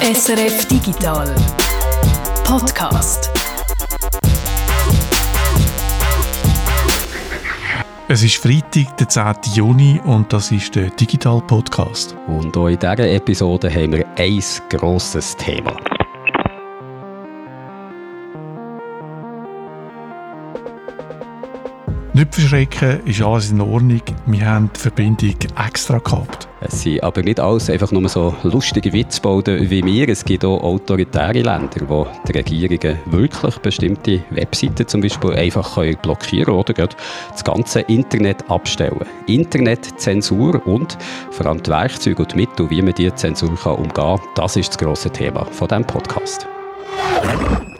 SRF Digital Podcast. Es ist Freitag, der 10. Juni und das ist der Digital Podcast. Und auch in dieser Episode haben wir ein grosses Thema. Nicht verschrecken, ist alles in Ordnung. Wir haben die Verbindung extra gehabt. Es sind aber nicht alles einfach nur so lustige Witzbauten wie wir. Es gibt auch autoritäre Länder, wo die Regierungen wirklich bestimmte Webseiten zum Beispiel einfach blockieren können oder das ganze Internet abstellen. Internetzensur und vor allem die Werkzeuge und die Mittel, wie man diese Zensur umgehen kann, das ist das grosse Thema von diesem Podcast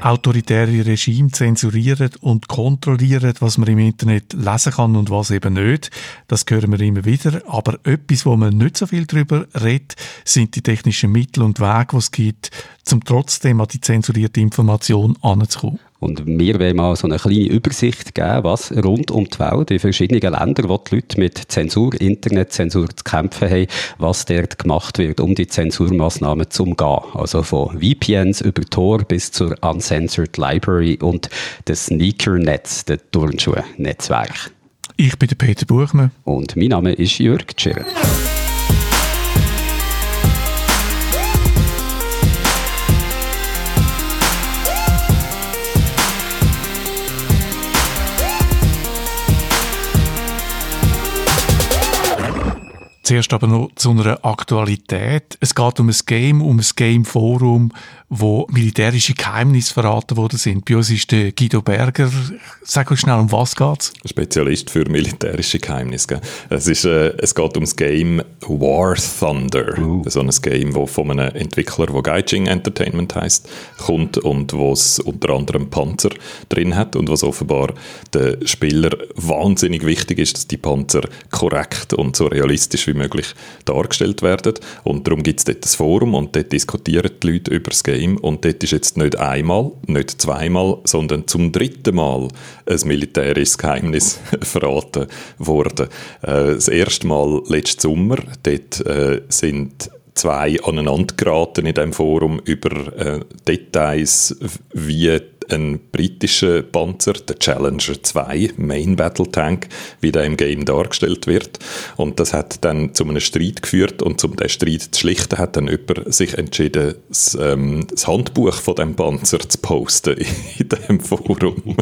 autoritäre Regime zensurieren und kontrollieren, was man im Internet lesen kann und was eben nicht. Das hören wir immer wieder. Aber etwas, wo man nicht so viel darüber redet, sind die technischen Mittel und Wege, die es gibt, um trotzdem an die zensurierte Information anzukommen. Und wir wollen mal so eine kleine Übersicht geben, was rund um die Welt in verschiedenen Ländern, wo die Leute mit Zensur, Internetzensur zu kämpfen haben, was dort gemacht wird, um die Zensurmaßnahmen zu umgehen. Also von VPNs über Tor bis zur Uncensored Library und das Sneaker-Netz, der Turnschuh-Netzwerk. Ich bin der Peter Buchmann. Und mein Name ist Jörg Tschirr. Zuerst aber noch zu einer Aktualität. Es geht um ein Game, um ein Game-Forum, wo militärische Geheimnisse verraten worden sind. Bei uns ist der Guido Berger. Sag uns schnell, um was geht's? Spezialist für militärische Geheimnisse. Es, ist, äh, es geht um das Game War Thunder. Uh. So ein Game, das von einem Entwickler, der Gaijing Entertainment heißt, kommt und wo es unter anderem Panzer drin hat und was offenbar den Spieler wahnsinnig wichtig ist, dass die Panzer korrekt und so realistisch wie möglich dargestellt werden. Und darum gibt es dort ein Forum und dort diskutieren die Leute über das Game Game und dort ist jetzt nicht einmal, nicht zweimal, sondern zum dritten Mal ein militärisches Geheimnis verraten worden. Äh, das erste Mal letzten Sommer, dort äh, sind zwei aneinander geraten in dem Forum über äh, Details, wie ein britischer Panzer, der Challenger 2, Main Battle Tank, wie der im Game dargestellt wird. Und das hat dann zu einem Streit geführt und um diesen Streit zu schlichten, hat dann jemand sich entschieden, das, ähm, das Handbuch von dem Panzer zu posten in dem Forum.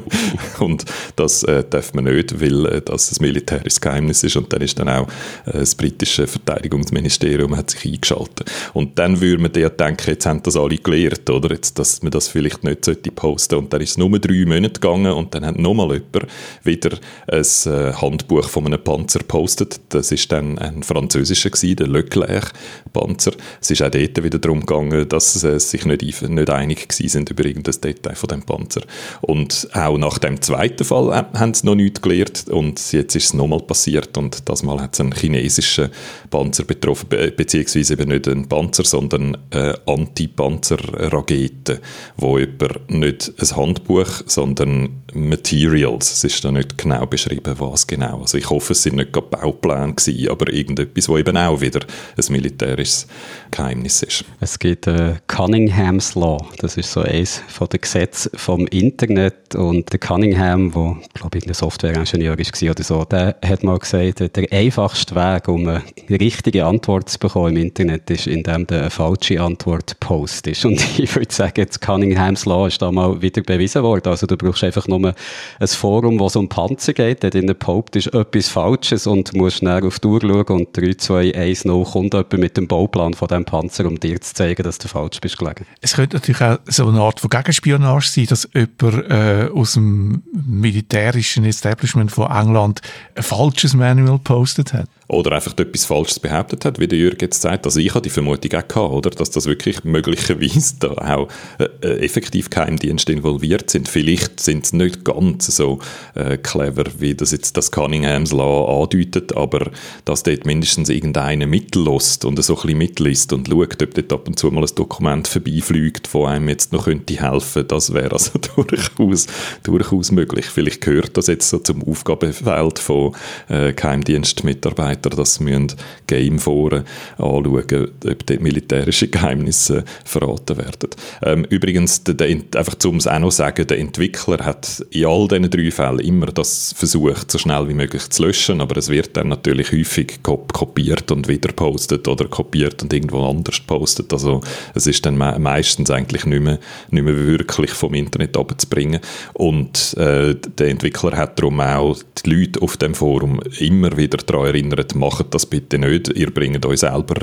und das äh, darf man nicht, weil äh, das ein militärisches Geheimnis ist und dann ist dann auch äh, das britische Verteidigungsministerium hat sich eingeschaltet. Und dann würde man dir denken, jetzt haben das alle gelehrt, oder? Jetzt, dass man das vielleicht nicht sollte posten und dann ist es nur drei Monate gegangen und dann hat nochmal jemand wieder ein äh, Handbuch von einem Panzer gepostet. Das ist dann ein französischer gewesen, der Leclerc-Panzer. Es ist auch dort wieder darum gegangen, dass sie sich nicht, nicht einig sind über irgendein Detail von dem Panzer. Und auch nach dem zweiten Fall haben sie noch nichts gelernt und jetzt ist es nochmal passiert und das Mal hat es einen chinesischen Panzer betroffen, beziehungsweise eben nicht einen Panzer, sondern eine Anti-Panzer-Rakete, wo jemand nicht ein Handbuch, sondern Materials. Es ist da nicht genau beschrieben, was genau. Also ich hoffe, es sind nicht gerade Baupläne gewesen, aber irgendetwas, wo eben auch wieder ein militärisches Geheimnis ist. Es gibt äh, Cunningham's Law. Das ist so eines von den Gesetzen vom Internet und der Cunningham, wo glaube ich ein Softwareingenieur war oder so, der hat mal gesagt, der einfachste Weg, um eine richtige Antwort zu bekommen im Internet, ist, indem du eine falsche Antwort postest. Und ich würde sagen, das Cunningham's Law ist da mal wieder bewiesen worden. Also du brauchst einfach nur ein Forum, wo es um Panzer geht, der der Pope ist etwas Falsches und musst schnell auf die Uhr schauen und 3, 2, 1, 0 kommt jemand mit dem Bauplan von diesem Panzer, um dir zu zeigen, dass du falsch bist gelegen. Es könnte natürlich auch so eine Art von Gegenspionage sein, dass jemand äh, aus dem militärischen Establishment von England ein falsches Manual postet hat oder einfach etwas Falsches behauptet hat, wie der Jürgen jetzt sagt. Also ich habe die Vermutung auch gehabt, oder? dass das wirklich möglicherweise da auch äh, äh, effektiv Geheimdienste involviert sind. Vielleicht sind sie nicht ganz so äh, clever, wie das jetzt das Cunningham's Law andeutet, aber dass dort mindestens irgendeiner mitlässt und so ein bisschen mitliest und schaut, ob dort ab und zu mal ein Dokument vorbeifliegt, das einem jetzt noch könnte helfen, das wäre also durchaus, durchaus möglich. Vielleicht gehört das jetzt so zum Aufgabenfeld von äh, Geheimdienstmitarbeitern Entwicklerleiter das müssen Gameforen anschauen, ob dort militärische Geheimnisse verraten werden. Ähm, übrigens, der, der, einfach um es auch noch sagen, der Entwickler hat in all diesen drei Fällen immer das versucht, so schnell wie möglich zu löschen, aber es wird dann natürlich häufig kopiert und wieder postet oder kopiert und irgendwo anders postet. Also es ist dann me meistens eigentlich nicht mehr, nicht mehr wirklich vom Internet abzubringen. Und äh, der Entwickler hat darum auch die Leute auf dem Forum immer wieder daran erinnert, macht das bitte nicht, ihr bringt euch selber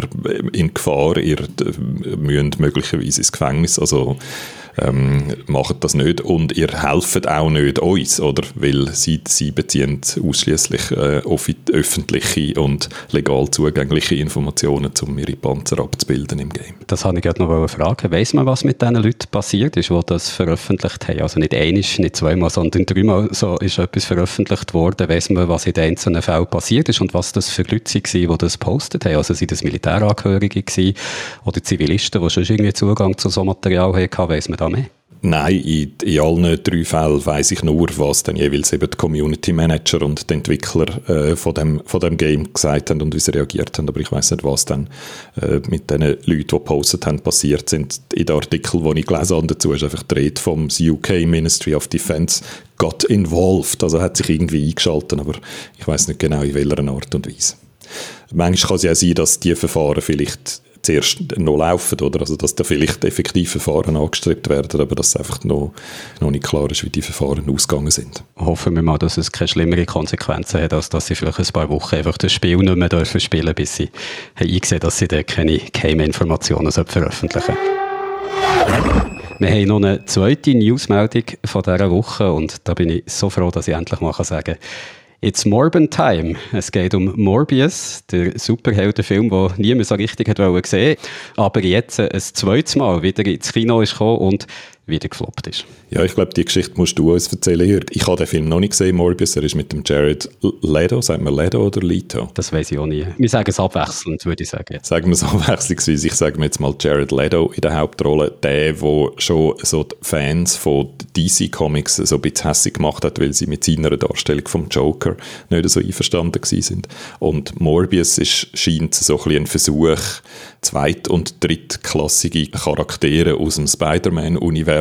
in Gefahr, ihr äh, müsst möglicherweise ins Gefängnis. Also ähm, macht das nicht und ihr helft auch nicht uns, oder? Weil sie, sie beziehen ausschließlich äh, öffentliche und legal zugängliche Informationen, um ihre Panzer abzubilden im Game. Das habe ich gerade noch fragen. Weiss man, was mit diesen Leuten passiert ist, die das veröffentlicht haben? Also nicht einmal, nicht zweimal, sondern dreimal so ist etwas veröffentlicht worden. Weiss man, was in den einzelnen Fällen passiert ist und was das für Leute waren, die das postet haben? Also sind das Militärangehörige gewesen oder Zivilisten, die schon irgendwie Zugang zu so Material hatten? Weiss man da mehr? Nein, in, in allen drei Fällen weiß ich nur, was dann jeweils eben die Community Manager und die Entwickler äh, von, dem, von dem Game gesagt haben und wie sie reagiert haben. Aber ich weiß nicht, was dann äh, mit den Leuten, die gepostet haben, passiert sind. In den Artikel, die ich gelesen habe dazu, ist einfach die Rede vom UK Ministry of Defense got involved. Also hat sich irgendwie eingeschaltet, aber ich weiß nicht genau, in welcher Art und Weise. Manchmal kann es ja sein, dass die Verfahren vielleicht zuerst noch laufen, oder? Also, dass da vielleicht effektiv Verfahren angestrebt werden, aber dass einfach noch, noch nicht klar ist, wie die Verfahren ausgegangen sind. Hoffen wir mal, dass es keine schlimmere Konsequenzen hat, als dass sie vielleicht ein paar Wochen einfach das Spiel nicht mehr dürfen spielen, bis sie haben eingesehen, dass sie da keine Geheime-Informationen veröffentlichen wir haben noch eine zweite Newsmeldung von dieser Woche und da bin ich so froh, dass ich endlich mal sagen kann, It's Morbin Time. Es geht um Morbius, der Superheldenfilm, den niemand so richtig hat gesehen aber jetzt ein zweites Mal wieder ins Kino ist gekommen und wieder gefloppt ist. Ja, ich glaube, die Geschichte musst du uns erzählen, Jörg. Ich habe den Film noch nicht gesehen, Morbius. Er ist mit dem Jared Leto. Sagt man Leto oder Leto? Das weiß ich auch nicht. Wir sagen es abwechselnd, würde ich sagen. Sagen wir es abwechslungsweise. Ich sage mir jetzt mal Jared Leto in der Hauptrolle. Der, der schon so die Fans von DC Comics so ein bisschen hässlich gemacht hat, weil sie mit seiner Darstellung vom Joker nicht so einverstanden sind. Und Morbius ist, scheint so ein, ein Versuch, zweit- und drittklassige Charaktere aus dem Spider-Man-Universum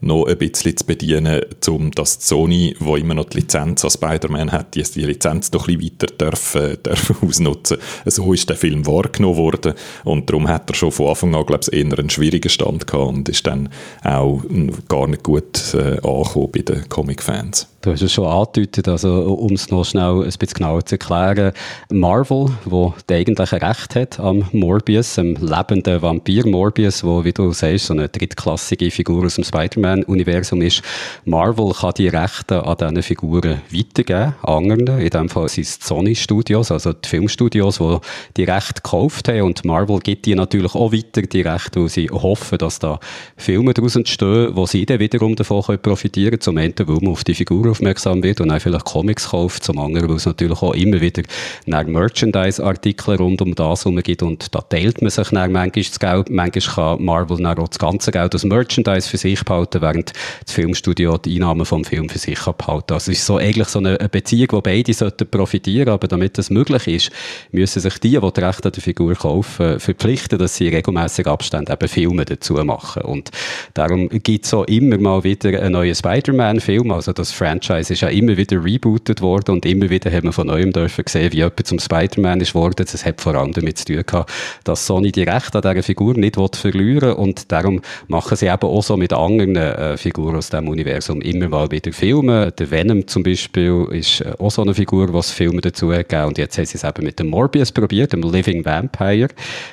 noch ein bisschen zu bedienen, um dass Sony, wo immer noch die Lizenz an Spider-Man hat, die, die Lizenz noch ein bisschen weiter dürfen, dürfen ausnutzen. So ist der Film wahrgenommen worden und darum hat er schon von Anfang an, glaube ich, eher einen schwierigen Stand gehabt und ist dann auch gar nicht gut äh, angekommen bei den Comic-Fans. Du hast es schon angedeutet, also um es noch schnell ein bisschen genauer zu erklären. Marvel, wo der eigentliche Recht hat am Morbius, am lebenden Vampir Morbius, wo, wie du sagst, so eine drittklassige Figur aus dem Spider-Man-Universum ist. Marvel kann die Rechte an diesen Figuren weitergeben, anderen. In dem Fall sind es die Sony Studios, also die Filmstudios, die die Rechte gekauft haben. Und Marvel gibt die natürlich auch weiter, die Rechte, weil sie hoffen, dass da Filme daraus entstehen, wo sie dann wiederum davon profitieren können. Zum einen, weil man auf die Figuren aufmerksam wird und dann vielleicht Comics kauft, zum anderen, weil es natürlich auch immer wieder Merchandise-Artikel rund um das herum gibt und da teilt man sich dann manchmal das Geld, manchmal kann Marvel dann auch das ganze Geld als Merchandise für sich behalten, während das Filmstudio die Einnahmen vom Film für sich behalten. Also ist so eigentlich so eine Beziehung, wo beide sollten profitieren, aber damit das möglich ist, müssen sich die, die die Rechte an der Figur kaufen, verpflichten, dass sie regelmäßig Abstände eben Filme dazu machen. Und darum gibt es auch immer mal wieder einen neuen Spider-Man-Film, also das Franchise Franchise ist ja immer wieder rebootet worden und immer wieder haben wir von neuem dürfen sehen, wie jemand zum Spider-Man ist worden. Das hat vor allem damit zu tun gehabt, dass Sony die Rechte an dieser Figur nicht verlieren und darum machen sie eben auch so mit anderen äh, Figuren aus dem Universum immer mal wieder Filme. Der Venom zum Beispiel ist äh, auch so eine Figur, was Filme dazu gegeben und jetzt haben sie es eben mit dem Morbius probiert, dem Living Vampire.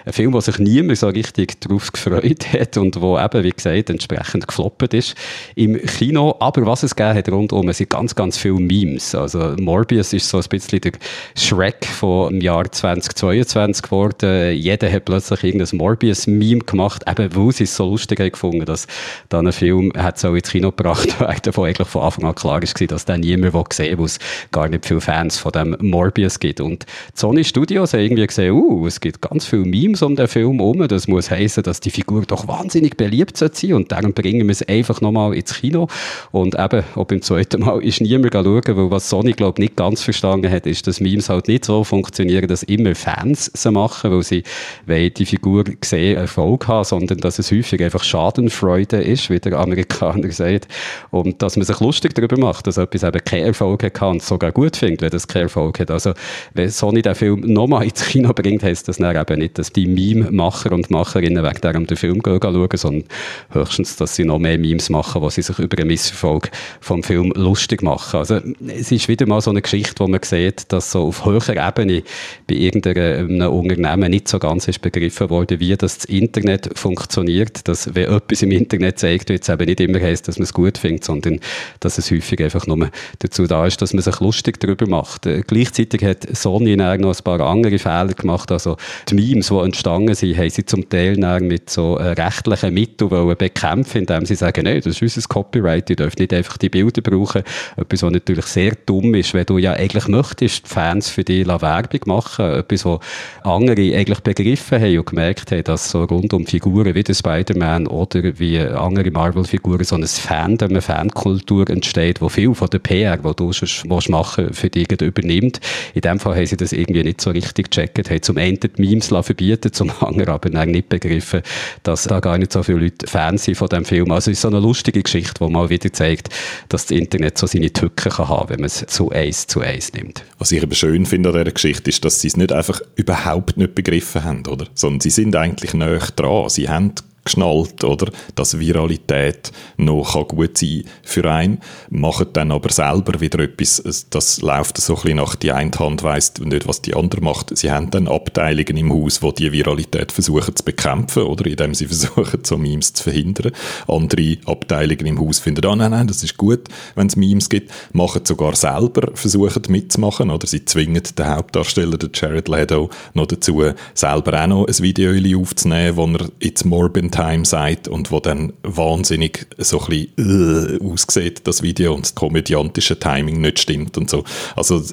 Ein Film, wo sich niemand so richtig drauf gefreut hat und wo eben, wie gesagt, entsprechend gefloppt ist im Kino. Aber was es gegeben hat rund um es sind ganz, ganz viele Memes. Also Morbius ist so ein bisschen der Shrek vom Jahr 2022 geworden. Jeder hat plötzlich irgendein Morbius-Meme gemacht, eben weil sie es so lustig haben gefunden, dass dann ein Film hat so ins Kino gebracht werden, wo eigentlich von Anfang an klar ist, dass dann niemand sehen weil es gar nicht viele Fans von dem Morbius gibt. Und Sony Studios haben irgendwie gesehen, uh, es gibt ganz viele Memes um den Film herum. Das muss heißen, dass die Figur doch wahnsinnig beliebt sein und darum bringen wir es einfach nochmal ins Kino. Und eben, ob im zweiten Mal Mal ist niemand schauen, weil was Sony, glaube nicht ganz verstanden hat, ist, dass Memes halt nicht so funktionieren, dass immer Fans sie machen, weil sie weil die Figur sehen, Erfolg haben, sondern dass es häufig einfach Schadenfreude ist, wie der Amerikaner sagt. Und dass man sich lustig darüber macht, dass etwas eben keinen Erfolg hat und sogar gut findet, wenn das keinen Erfolg hat. Also, wenn Sony den Film nochmal ins Kino bringt, heisst das dann eben nicht, dass die Meme-Macher und Macherinnen wegen darum den Film schauen, sondern höchstens, dass sie noch mehr Memes machen, wo sie sich über einen Misserfolg vom Film lustig machen. Also, es ist wieder mal so eine Geschichte, wo man sieht, dass so auf höherer Ebene bei irgendeinem Unternehmen nicht so ganz ist begriffen worden, wie das, Internet funktioniert, dass wenn etwas im Internet zeigt, es eben nicht immer heisst, dass man es gut findet, sondern dass es häufig einfach nur dazu da ist, dass man sich lustig darüber macht. Äh, gleichzeitig hat Sony noch ein paar andere Fehler gemacht, also die Memes, die entstanden sind, haben sie zum Teil mit so äh, rechtlichen Mitteln bekämpfen, indem sie sagen, nein, das ist unser Copyright, ihr dürft nicht einfach die Bilder brauchen. Etwas, was natürlich sehr dumm ist, wenn du ja eigentlich möchtest, die Fans für dich Werbung machen, etwas, was andere eigentlich begriffen haben und gemerkt haben, dass so rund um Figuren wie der Spider-Man oder wie andere Marvel-Figuren so ein Fandom, eine Fankultur entsteht, wo viel von der PR, die du schon machen für dich übernimmt. In dem Fall haben sie das irgendwie nicht so richtig gecheckt, haben zum einen die Memes verbieten, zum anderen aber nicht begriffen, dass da gar nicht so viele Leute Fans sind von dem Film. Also es ist so eine lustige Geschichte, die mal wieder zeigt, dass das Internet so seine Tücken kann haben, wenn man es zu eins zu eins nimmt. Was ich eben schön finde an dieser Geschichte ist, dass sie es nicht einfach überhaupt nicht begriffen haben, oder? Sondern sie sind eigentlich näher dran. Sie haben geschnallt, oder? Dass Viralität noch kann gut sein für einen, machen dann aber selber wieder etwas, das läuft so ein bisschen nach, die eine Hand weiss nicht, was die andere macht. Sie haben dann Abteilungen im Haus, wo die Viralität versuchen zu bekämpfen, oder? Indem sie versuchen, so Memes zu verhindern. Andere Abteilungen im Haus finden, ah, nein, nein, das ist gut, wenn es Memes gibt, machen sogar selber, versuchen mitzumachen, oder? Sie zwingen den Hauptdarsteller, den Jared Leto, noch dazu, selber auch noch ein Video aufzunehmen, wo er «It's Morbin Time» sagt und wo dann wahnsinnig so ein bisschen äh, aussieht, das Video, und das komödiantische Timing nicht stimmt und so. Also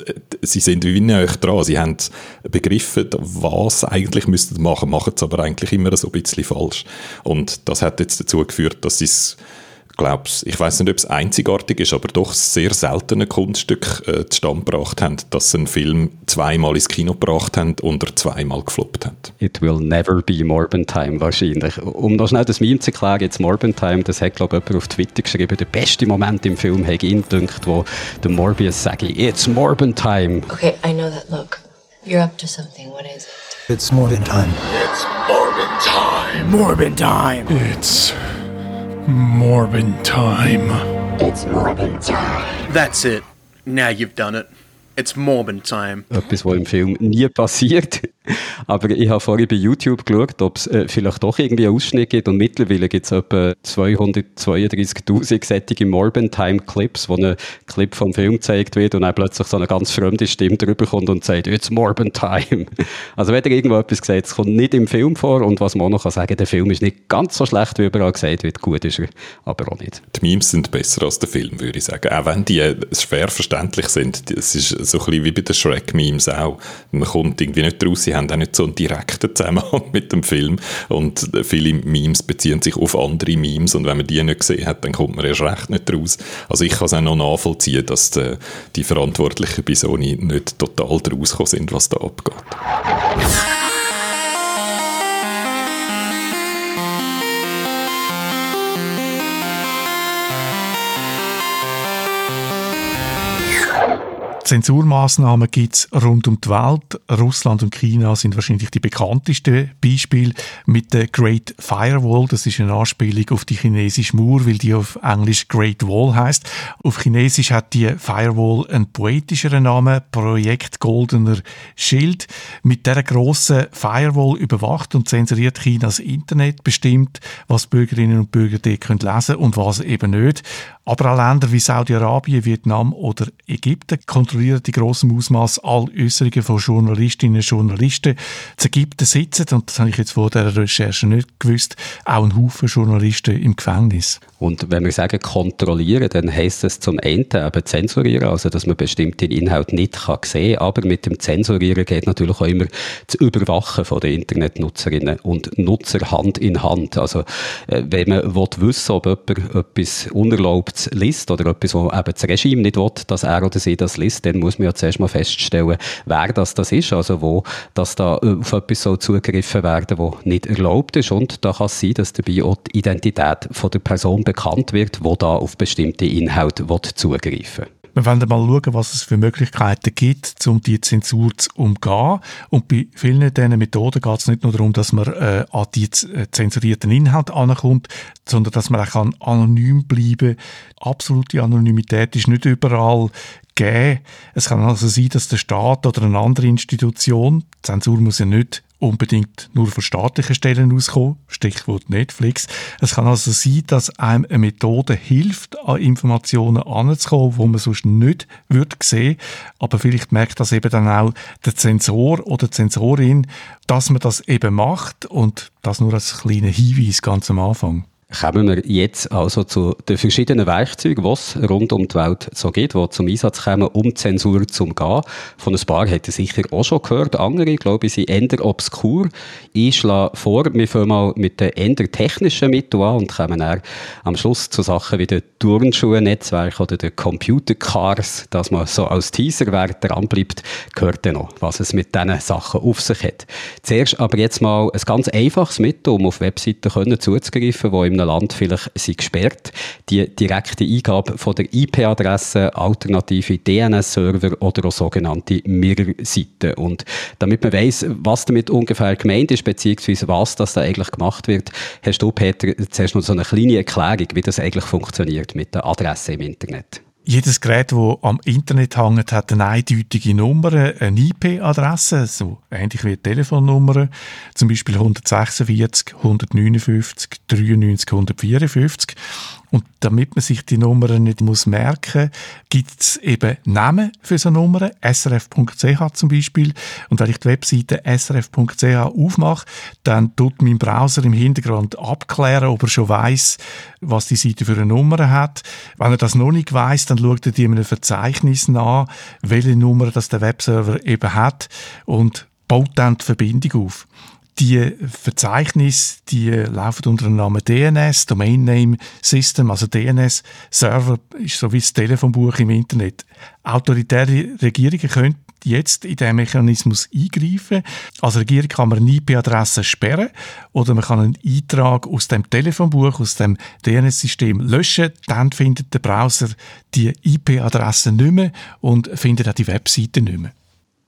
sie sind wie näher dran, sie haben begriffen, was eigentlich müssten machen, machen es aber eigentlich immer so ein bisschen falsch. Und das hat jetzt dazu geführt, dass sie es glaub's, ich weiß nicht, ob es einzigartig ist, aber doch sehr seltene Kunststück äh, zustande gebracht haben, dass sie einen Film zweimal ins Kino gebracht haben und er zweimal gefloppt hat. It will never be Morbin Time wahrscheinlich. Um noch schnell das Meme zu erklären, jetzt Morbin Time, das hat glaube ich jemand auf Twitter geschrieben, der beste Moment im Film hat ihn gedacht, wo der Morbius sagt, it's Morbin Time. Okay, I know that look. You're up to something. What is it? It's Morbin Time. It's Morbin Time. Morbin Time. It's Morbin time. It's Morbin time. That's it. Now you've done it. It's Morbin time. Etwas, was im Film nie passiert. Aber ich habe vorhin bei YouTube geschaut, ob es äh, vielleicht doch irgendwie einen Ausschnitt gibt und mittlerweile gibt es etwa 232.000 sättige Morbin-Time-Clips, wo ein Clip vom Film gezeigt wird und dann plötzlich so eine ganz fremde Stimme drüber kommt und sagt, it's Morbin-Time. Also wenn ihr irgendwo etwas gesagt, es kommt nicht im Film vor und was man noch kann sagen, der Film ist nicht ganz so schlecht, wie überall gesagt wird, gut ist er, aber auch nicht. Die Memes sind besser als der Film, würde ich sagen. Auch wenn die äh, schwer verständlich sind. Es ist so ein bisschen wie bei den Shrek-Memes auch. Man kommt irgendwie nicht raus, haben auch nicht so einen direkten Zusammenhang mit dem Film und viele Memes beziehen sich auf andere Memes und wenn man die nicht gesehen hat, dann kommt man erst recht nicht raus. Also ich kann es auch noch nachvollziehen, dass die, die Verantwortlichen bei Sony nicht total rausgekommen sind, was da abgeht. Zensurmaßnahmen gibt es rund um die Welt. Russland und China sind wahrscheinlich die bekanntesten Beispiele mit der Great Firewall. Das ist eine Anspielung auf die chinesische Mauer, weil die auf Englisch Great Wall heißt. Auf Chinesisch hat die Firewall einen poetischeren Namen, Projekt Goldener Schild. Mit der grossen Firewall überwacht und zensuriert Chinas Internet, bestimmt, was Bürgerinnen und Bürger dort lesen können und was eben nicht. Aber auch Länder wie Saudi-Arabien, Vietnam oder Ägypten kontrollieren kontrollieren in grossem Ausmaß alle Äußerungen von Journalistinnen und Journalisten. Zu Ägypten sitzen, und das habe ich jetzt vor der Recherche nicht gewusst, auch ein Haufen Journalisten im Gefängnis. Und wenn wir sagen kontrollieren, dann heisst es zum einen eben zensurieren, also dass man bestimmte Inhalte nicht kann sehen kann, aber mit dem Zensurieren geht natürlich auch immer das Überwachen von den Internetnutzerinnen und Nutzer Hand in Hand. Also äh, wenn man will wissen ob jemand etwas Unerlaubtes liest oder etwas, wo eben das Regime nicht will, dass er oder sie das liest, dann muss man ja zuerst mal feststellen, wer das, das ist, also wo dass da äh, auf etwas so zugegriffen werden, wo nicht erlaubt ist und da kann es sein, dass dabei auch die Identität von der Person bekannt wird, wo da auf bestimmte Inhalte zugreifen will. Wir wollen mal schauen, was es für Möglichkeiten gibt, um die Zensur zu umgehen. Und bei vielen dieser Methoden geht es nicht nur darum, dass man äh, an die äh, zensurierten Inhalte ankommt, sondern dass man auch anonym bleiben kann. Absolute Anonymität ist nicht überall gegeben. Es kann also sein, dass der Staat oder eine andere Institution, Zensur muss ja nicht unbedingt nur von staatlichen Stellen auskommen, Stichwort Netflix. Es kann also sein, dass einem eine Methode hilft, an Informationen anzukommen, wo man sonst nicht würde sehen, aber vielleicht merkt das eben dann auch der Zensor oder die Zensorin, dass man das eben macht und das nur als kleiner Hinweis ganz am Anfang. Kommen wir jetzt also zu den verschiedenen Werkzeugen, die es rund um die Welt so gibt, die zum Einsatz kommen, um Zensur zu umgehen. Von ein paar hätte sicher auch schon gehört. Andere, glaube ich, sind eher obskur. Ich schlage vor, wir fangen mal mit den eher technischen Mitteln an und kommen dann am Schluss zu Sachen wie den Turnschuhen-Netzwerk oder den Computer-Cars, dass man so als Teaser, wer dran bleibt, gehört dann noch, was es mit diesen Sachen auf sich hat. Zuerst aber jetzt mal ein ganz einfaches Mittel, um auf Webseiten zuzugreifen, die im einem Land vielleicht sind gesperrt. Die direkte Eingabe von der IP-Adresse, alternative DNS-Server oder auch sogenannte Mirror-Seiten. Und damit man weiß, was damit ungefähr gemeint ist, beziehungsweise was das da eigentlich gemacht wird, hast du, Peter, zuerst noch so eine kleine Erklärung, wie das eigentlich funktioniert mit der Adresse im Internet. Jedes Gerät, das am Internet hängt, hat eine eindeutige Nummer, eine IP-Adresse, so ähnlich wie eine Telefonnummer, zum Beispiel 146, 159, 93, 154. Und damit man sich die Nummern nicht muss merken gibt es eben Namen für so Nummern, srf.ch zum Beispiel. Und wenn ich die Webseite srf.ch aufmache, dann tut mein Browser im Hintergrund abklären, ob er schon weiß, was die Seite für eine Nummer hat. Wenn er das noch nicht weiß, dann schaut er die in einem Verzeichnis nach, welche Nummer das der Webserver eben hat und baut dann die Verbindung auf. Die Verzeichnisse, die laufen unter dem Namen DNS, Domain Name System, also DNS Server ist so wie das Telefonbuch im Internet. Autoritäre Regierungen können jetzt in diesen Mechanismus eingreifen. Als Regierung kann man eine IP-Adresse sperren oder man kann einen Eintrag aus dem Telefonbuch, aus dem DNS-System löschen. Dann findet der Browser die IP-Adresse nicht mehr und findet auch die Webseite nicht mehr.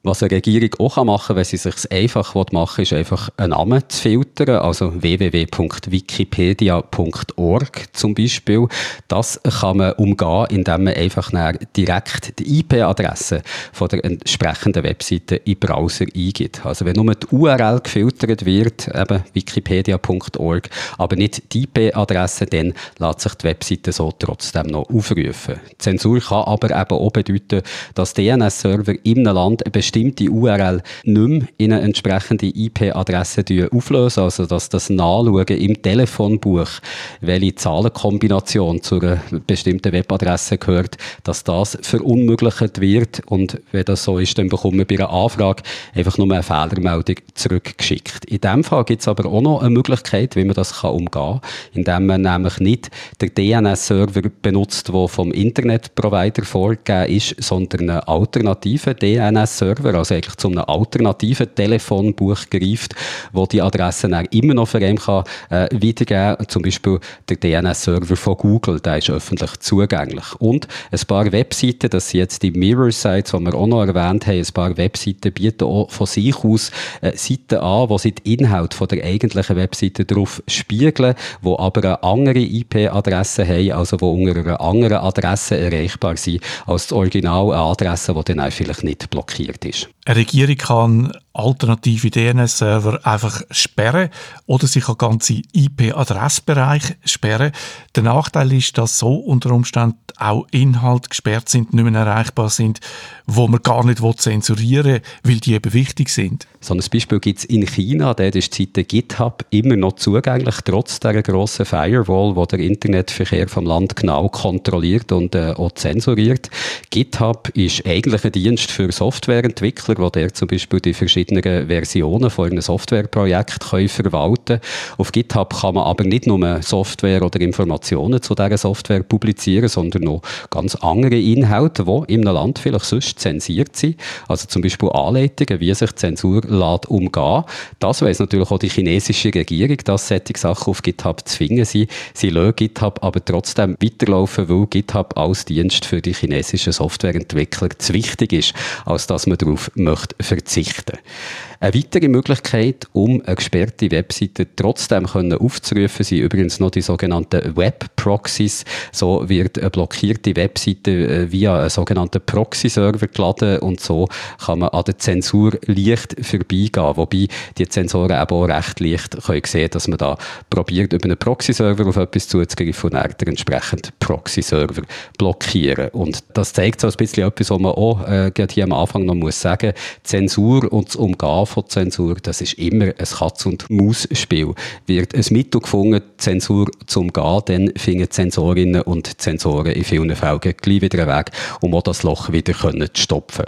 Was eine Regierung auch machen kann, wenn sie sich einfach machen will, ist einfach einen Namen zu filtern, also www.wikipedia.org zum Beispiel. Das kann man umgehen, indem man einfach direkt die IP-Adresse der entsprechenden Webseite im Browser eingibt. Also wenn nur die URL gefiltert wird, eben wikipedia.org, aber nicht die IP-Adresse, dann lässt sich die Webseite so trotzdem noch aufrufen. Zensur kann aber eben auch bedeuten, dass DNS-Server in einem Land eine URL nicht mehr in eine entsprechende IP-Adresse auflösen, also dass das Nachschauen im Telefonbuch, welche Zahlenkombination zu einer bestimmten Webadresse gehört, dass das verunmöglicht wird und wenn das so ist, dann bekommen wir bei einer Anfrage einfach nur eine Fehlermeldung zurückgeschickt. In dem Fall gibt es aber auch noch eine Möglichkeit, wie man das kann umgehen kann, indem man nämlich nicht den DNS-Server benutzt, der vom Internetprovider vorgegeben ist, sondern einen alternativen DNS-Server, Server, also eigentlich zu einem alternativen Telefonbuch greift, wo die Adresse dann immer noch für ihn kann, äh, weitergeben Zum Beispiel der DNS-Server von Google, der ist öffentlich zugänglich. Und ein paar Webseiten, das sind jetzt die Mirror-Sites, die wir auch noch erwähnt haben, ein paar Webseiten bieten auch von sich aus äh, Seiten an, wo sie die Inhalte von der eigentlichen Webseite drauf spiegeln, wo aber eine andere IP-Adresse haben, also wo unter einer anderen Adresse erreichbar sind als das Original, eine Adresse, die dann auch vielleicht nicht blockiert ist ist. Eine Regierung kann alternative DNS-Server einfach sperren oder sie kann ganze IP-Adressbereiche sperren. Der Nachteil ist, dass so unter Umständen auch Inhalte gesperrt sind, nicht mehr erreichbar sind, wo man gar nicht zensurieren will, weil die eben wichtig sind. So ein Beispiel gibt es in China, dort ist die Seite GitHub immer noch zugänglich, trotz dieser grossen Firewall, die der Internetverkehr vom Land genau kontrolliert und äh, auch zensuriert. GitHub ist eigentlich ein Dienst für Softwareentwickler, wo der zum Beispiel die verschiedenen Versionen von einem Softwareprojekt verwalten Auf GitHub kann man aber nicht nur Software oder Informationen zu dieser Software publizieren, sondern noch ganz andere Inhalte, die in einem Land vielleicht sonst zensiert sind. Also zum Beispiel Anleitungen, wie sich Zensur lässt umgehen. Das weiss natürlich auch die chinesische Regierung, dass solche Sachen auf GitHub zwingen sie. Sie lassen GitHub aber trotzdem weiterlaufen, weil GitHub als Dienst für die chinesischen Softwareentwickler zu wichtig ist, als dass man darauf möchte verzichten eine weitere Möglichkeit, um eine gesperrte Webseite trotzdem können aufzurufen, sind übrigens noch die sogenannten Web-Proxies. So wird eine blockierte Webseite äh, via einen sogenannten Proxy-Server geladen und so kann man an der Zensur leicht vorbeigehen. Wobei die Zensoren eben auch recht leicht können sehen, dass man da probiert, über einen Proxy-Server auf etwas zuzugreifen und dann den entsprechenden Proxy-Server blockieren. Und das zeigt so ein bisschen etwas, was man auch äh, hier am Anfang noch muss sagen. Zensur und das Umgehen von Zensur, das ist immer ein Katz- und Maus-Spiel. Wird ein Mittel gefunden, Zensur zu umgehen, dann finden Zensorinnen und Zensoren in vielen Fällen gleich wieder einen Weg, um auch das Loch wieder zu stopfen.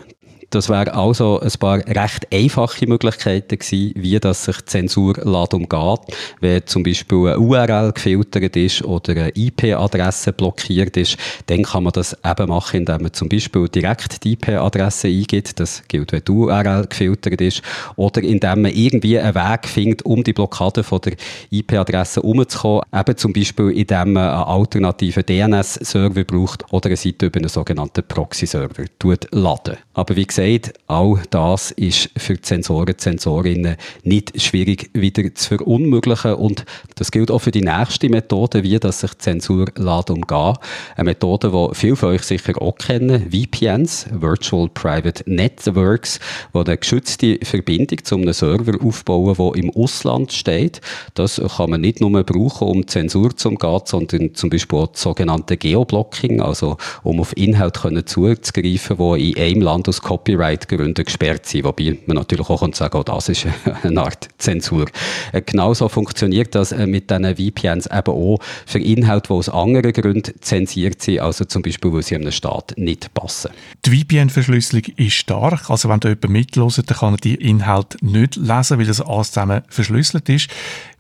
Das wären also ein paar recht einfache Möglichkeiten gewesen, wie das sich Zensur umgeht. Wenn zum Beispiel eine URL gefiltert ist oder eine IP-Adresse blockiert ist, dann kann man das eben machen, indem man zum Beispiel direkt die IP-Adresse eingibt. Das gilt, wenn die URL gefiltert ist. Oder indem man irgendwie einen Weg findet, um die Blockade von der IP-Adresse umzukommen. Eben zum Beispiel, indem man einen alternativen DNS-Server braucht oder eine Seite über einen sogenannten Proxy-Server laden. Aber wie gesagt, gesagt, all das ist für die Sensoren, Sensorinnen nicht schwierig wieder zu verunmöglichen und das gilt auch für die nächste Methode, wie das sich Zensur lässt umgehen. Eine Methode, die viele von euch sicher auch kennen, VPNs, Virtual Private Networks, wo eine geschützte Verbindung zu einem Server aufbauen, der im Ausland steht. Das kann man nicht nur brauchen, um Zensur zu umgehen, sondern zum Beispiel auch das sogenannte Geoblocking, also um auf Inhalte zuzugreifen, die in einem Land aus Copy Copyright-Gründen gesperrt sind, wobei man natürlich auch kann sagen, auch das ist eine Art Zensur. Äh, genauso funktioniert das äh, mit diesen VPNs eben auch für Inhalte, die aus anderen Gründen zensiert sind, also zum Beispiel, weil sie einem Staat nicht passen. Die VPN-Verschlüsselung ist stark, also wenn da jemand mithört, dann kann er die Inhalte nicht lesen, weil das alles zusammen verschlüsselt ist.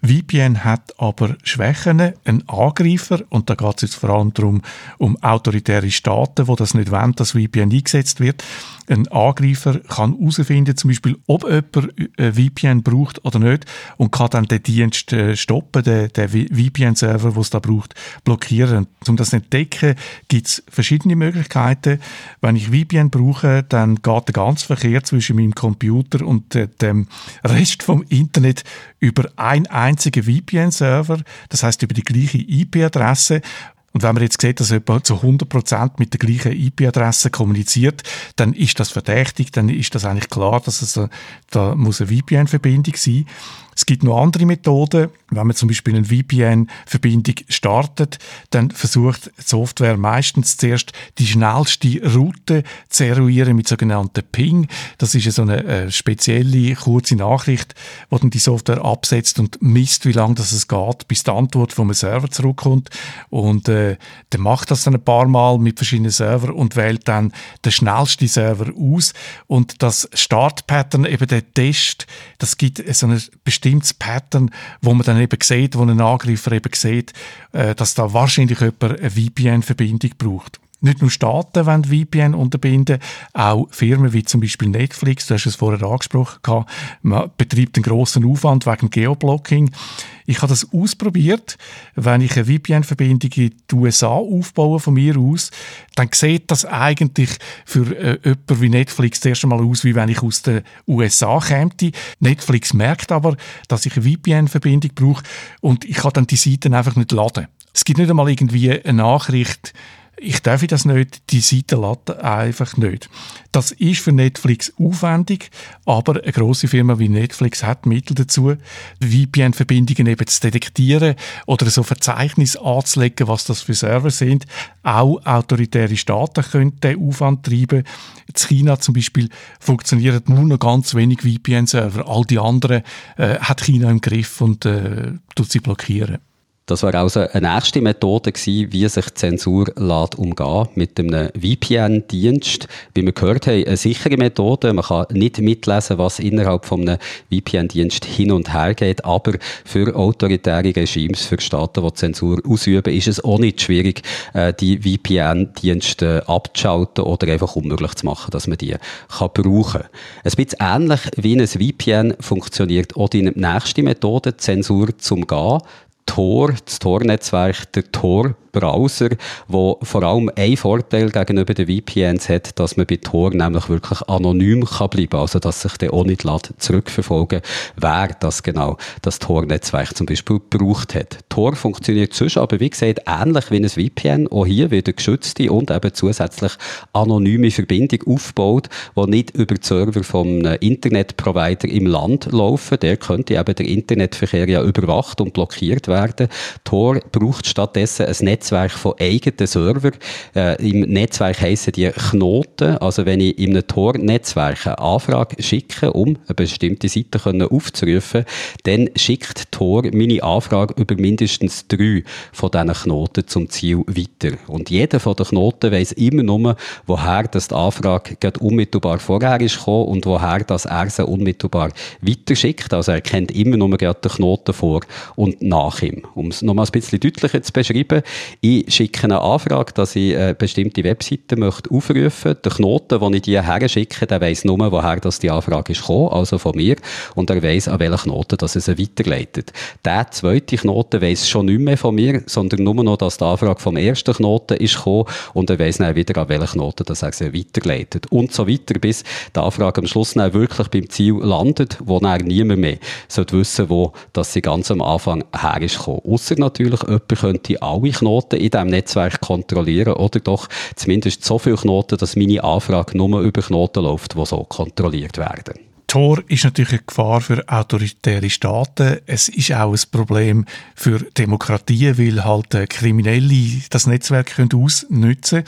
VPN hat aber Schwächen. Ein Angreifer, und da geht es jetzt vor allem darum, um autoritäre Staaten, wo das nicht wollen, dass VPN eingesetzt wird. Ein Angreifer kann herausfinden, zum Beispiel, ob jemand ein VPN braucht oder nicht und kann dann den Dienst äh, stoppen, den, den VPN-Server, den es da braucht, blockieren. Um das zu entdecken, gibt es verschiedene Möglichkeiten. Wenn ich VPN brauche, dann geht der ganze Verkehr zwischen meinem Computer und äh, dem Rest vom Internet über ein einzigen VPN-Server, das heißt über die gleiche IP-Adresse. Und wenn man jetzt sieht, dass jemand zu 100% mit der gleichen IP-Adresse kommuniziert, dann ist das verdächtig, dann ist das eigentlich klar, dass es, da muss eine VPN-Verbindung sein. Es gibt noch andere Methoden. Wenn man zum Beispiel eine VPN-Verbindung startet, dann versucht die Software meistens zuerst die schnellste Route zu eruieren mit sogenannten Ping. Das ist so eine äh, spezielle kurze Nachricht, wo dann die Software absetzt und misst, wie lange das es geht, bis die Antwort vom Server zurückkommt. Und äh, der macht das dann ein paar Mal mit verschiedenen Servern und wählt dann den schnellsten Server aus. Und das Startpattern, eben der Test, das gibt so eine bestimmte bestimmtes Pattern, wo man dann eben sieht, wo ein Angreifer eben sieht, äh, dass da wahrscheinlich jemand eine VPN-Verbindung braucht. Nicht nur Staaten wollen VPN unterbinden, auch Firmen wie zum Beispiel Netflix, du hast es vorher angesprochen, man betreibt einen grossen Aufwand wegen Geoblocking. Ich habe das ausprobiert. Wenn ich eine VPN-Verbindung in die USA aufbaue von mir aus, dann sieht das eigentlich für äh, jemanden wie Netflix zuerst einmal aus, wie wenn ich aus den USA käme. Netflix merkt aber, dass ich eine VPN-Verbindung brauche und ich kann dann die Seiten einfach nicht laden. Es gibt nicht einmal irgendwie eine Nachricht, ich darf das nicht, die Seite lädt einfach nicht. Das ist für Netflix aufwendig, aber eine große Firma wie Netflix hat Mittel dazu, VPN-Verbindungen eben zu detektieren oder so Verzeichnisse anzulegen, was das für Server sind. Auch autoritäre Staaten können den Aufwand treiben. In China zum Beispiel funktionieren nur noch ganz wenig VPN-Server. All die anderen äh, hat China im Griff und äh, tut sie blockieren. Das war also eine nächste Methode gewesen, wie sich Zensur lässt umgehen mit einem VPN-Dienst. Wie wir gehört haben, eine sichere Methode. Man kann nicht mitlesen, was innerhalb von einem VPN-Dienst hin und her geht. Aber für autoritäre Regimes, für Staaten, die Zensur ausüben, ist es auch nicht schwierig, äh, die VPN-Dienste abzuschalten oder einfach unmöglich zu machen, dass man die kann brauchen kann. Ein bisschen ähnlich wie ein VPN funktioniert auch die nächste Methode, Zensur zum Gehen. Tor, das Tor-Netzwerk, der Tor Browser, wo vor allem ein Vorteil gegenüber den VPNs hat, dass man bei Tor nämlich wirklich anonym kann bleiben, also dass sich der auch nicht zurückverfolgen wer das genau das Tor-Netzwerk zum Beispiel gebraucht hat. Tor funktioniert sonst aber wie gesagt ähnlich wie ein VPN, auch hier wieder geschützte und eben zusätzlich anonyme Verbindung aufgebaut, die nicht über die Server vom Internetprovider im Land laufen. Der könnte eben der Internetverkehr ja überwacht und blockiert werden. Tor braucht stattdessen ein Netz Netzwerk von eigenen Servern. Äh, Im Netzwerk heissen die Knoten. Also wenn ich in einem Tor-Netzwerk eine Anfrage schicke, um eine bestimmte Seite aufzurufen, dann schickt Tor meine Anfrage über mindestens drei von diesen Knoten zum Ziel weiter. Und jeder von den Knoten weiss immer nur, woher das die Anfrage unmittelbar vorher ist gekommen und woher das er sie unmittelbar weiterschickt. Also er kennt immer nur den Knoten vor und nach ihm. Um es nochmal ein bisschen deutlicher zu beschreiben, ich schicke eine Anfrage, dass ich eine bestimmte Webseite möchte aufrufen. Der Knoten, den ich die her schicke, der weiss nur, woher das die Anfrage ist gekommen, also von mir. Und er weiss, an welchen Knoten dass sie weiterleitet. Der zweite Knoten weiss schon nicht mehr von mir, sondern nur noch, dass die Anfrage vom ersten Knoten ist gekommen und er weiss dann wieder, an welchen Knoten dass er sie weiterleitet. Und so weiter, bis die Anfrage am Schluss dann wirklich beim Ziel landet, wo dann niemand mehr sollte wissen, wo dass sie ganz am Anfang her ist gekommen. Ausser natürlich, jemand könnte alle Knoten Knoten in diesem Netzwerk kontrollieren oder doch zumindest so viele Knoten, dass meine Anfrage nur über Knoten läuft, die so kontrolliert werden. Tor ist natürlich eine Gefahr für autoritäre Staaten. Es ist auch ein Problem für Demokratien, weil halt äh, Kriminelle das Netzwerk können ausnutzen können.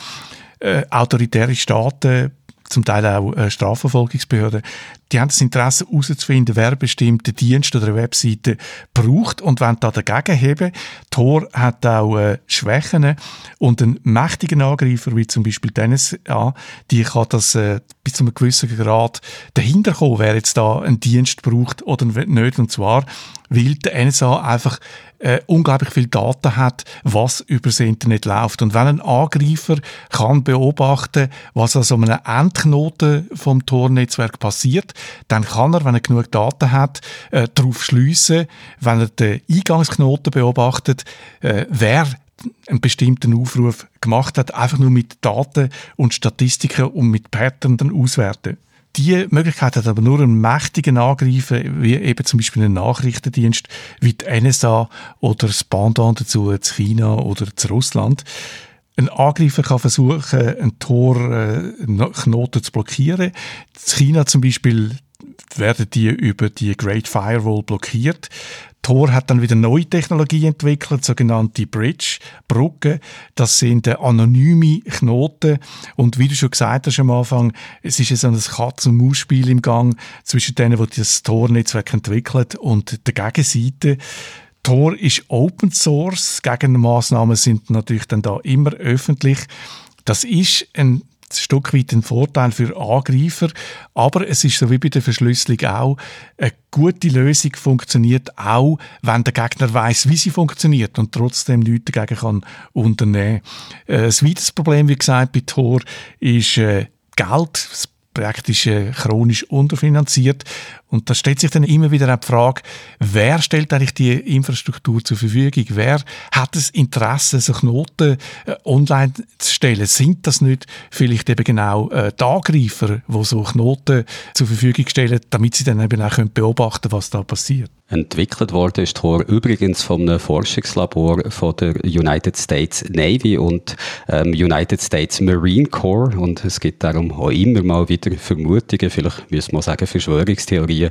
Äh, autoritäre Staaten zum Teil auch äh, Strafverfolgungsbehörden, die haben das Interesse herauszufinden, wer bestimmte Dienste oder Webseiten braucht und wollen da dagegen heben. Tor hat auch äh, Schwächen und ein mächtiger Angreifer, wie zum Beispiel Dennis, ja, die kann das äh, bis zu einem gewissen Grad dahinter kommen, wer jetzt da einen Dienst braucht oder nicht. Und zwar, weil der NSA einfach äh, unglaublich viel Daten hat, was über das Internet läuft. Und wenn ein Angreifer kann beobachten, was an so einem Endknoten vom Tor-Netzwerk passiert, dann kann er, wenn er genug Daten hat, äh, darauf schliessen, wenn er den Eingangsknoten beobachtet, äh, wer einen bestimmten Aufruf gemacht hat, einfach nur mit Daten und Statistiken und mit Patterns dann auswerten. Die Möglichkeit hat aber nur einen mächtigen Angreifer, wie eben zum Beispiel ein Nachrichtendienst wie die NSA oder das Pendant dazu zu China oder zu Russland. Ein Angreifer kann versuchen, einen Tor-Knoten äh, zu blockieren. In China zum Beispiel werden die über die Great Firewall blockiert. Tor hat dann wieder neue Technologie entwickelt, sogenannte Bridge, Brücken. Das sind anonyme Knoten. Und wie du schon gesagt hast am Anfang, es ist so ein Katz-und-Maus-Spiel im Gang zwischen denen, die das Tor-Netzwerk entwickelt und der Gegenseite. Tor ist Open Source. Gegenmaßnahmen sind natürlich dann da immer öffentlich. Das ist ein Stück weit ein Vorteil für Angreifer, aber es ist so wie bei der Verschlüsselung auch, eine gute Lösung funktioniert auch, wenn der Gegner weiß, wie sie funktioniert und trotzdem nichts dagegen kann unternehmen. Äh, ein weiteres Problem, wie gesagt, bei Tor ist äh, Geld. Praktisch äh, chronisch unterfinanziert Und da stellt sich dann immer wieder auch die Frage, wer stellt eigentlich die Infrastruktur zur Verfügung? Wer hat das Interesse, sich Noten äh, online zu stellen? Sind das nicht vielleicht eben genau äh, die Angreifer, die so Noten zur Verfügung stellen, damit sie dann eben auch beobachten können, was da passiert? Entwickelt worden ist Tor übrigens einem Forschungslabor von der United States Navy und ähm, United States Marine Corps und es gibt darum auch immer mal wieder Vermutungen, vielleicht müssen wir sagen Verschwörungstheorien,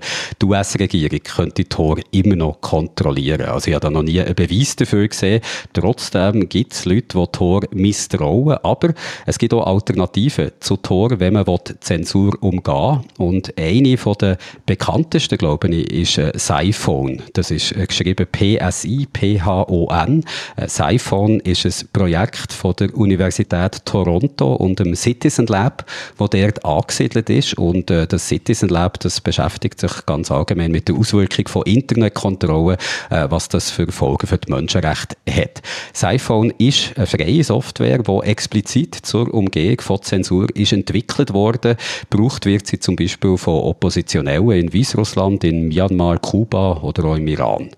die US-Regierung könnte Tor immer noch kontrollieren. Also ich habe da noch nie einen Beweis dafür gesehen. Trotzdem gibt es Leute, die Tor misstrauen, aber es gibt auch Alternativen zu Tor, wenn man Zensur umgehen will. Und eine der bekanntesten, glaube ich, ist äh, Siphon. Das ist äh, geschrieben P-S-I-P-H-O-N. Äh, Siphon ist ein Projekt von der Universität Toronto und dem Citizen Lab, wo dort angesiedelt ist. Und das Citizen Lab, das beschäftigt sich ganz allgemein mit der Auswirkung von Internetkontrollen, äh, was das für Folgen für die Menschenrechte hat. Siphon ist eine freie Software, die explizit zur Umgehung von Zensur ist entwickelt worden. Gebraucht wird sie zum Beispiel von Oppositionellen in Weißrussland, in Myanmar, Kuba oder auch im Iran.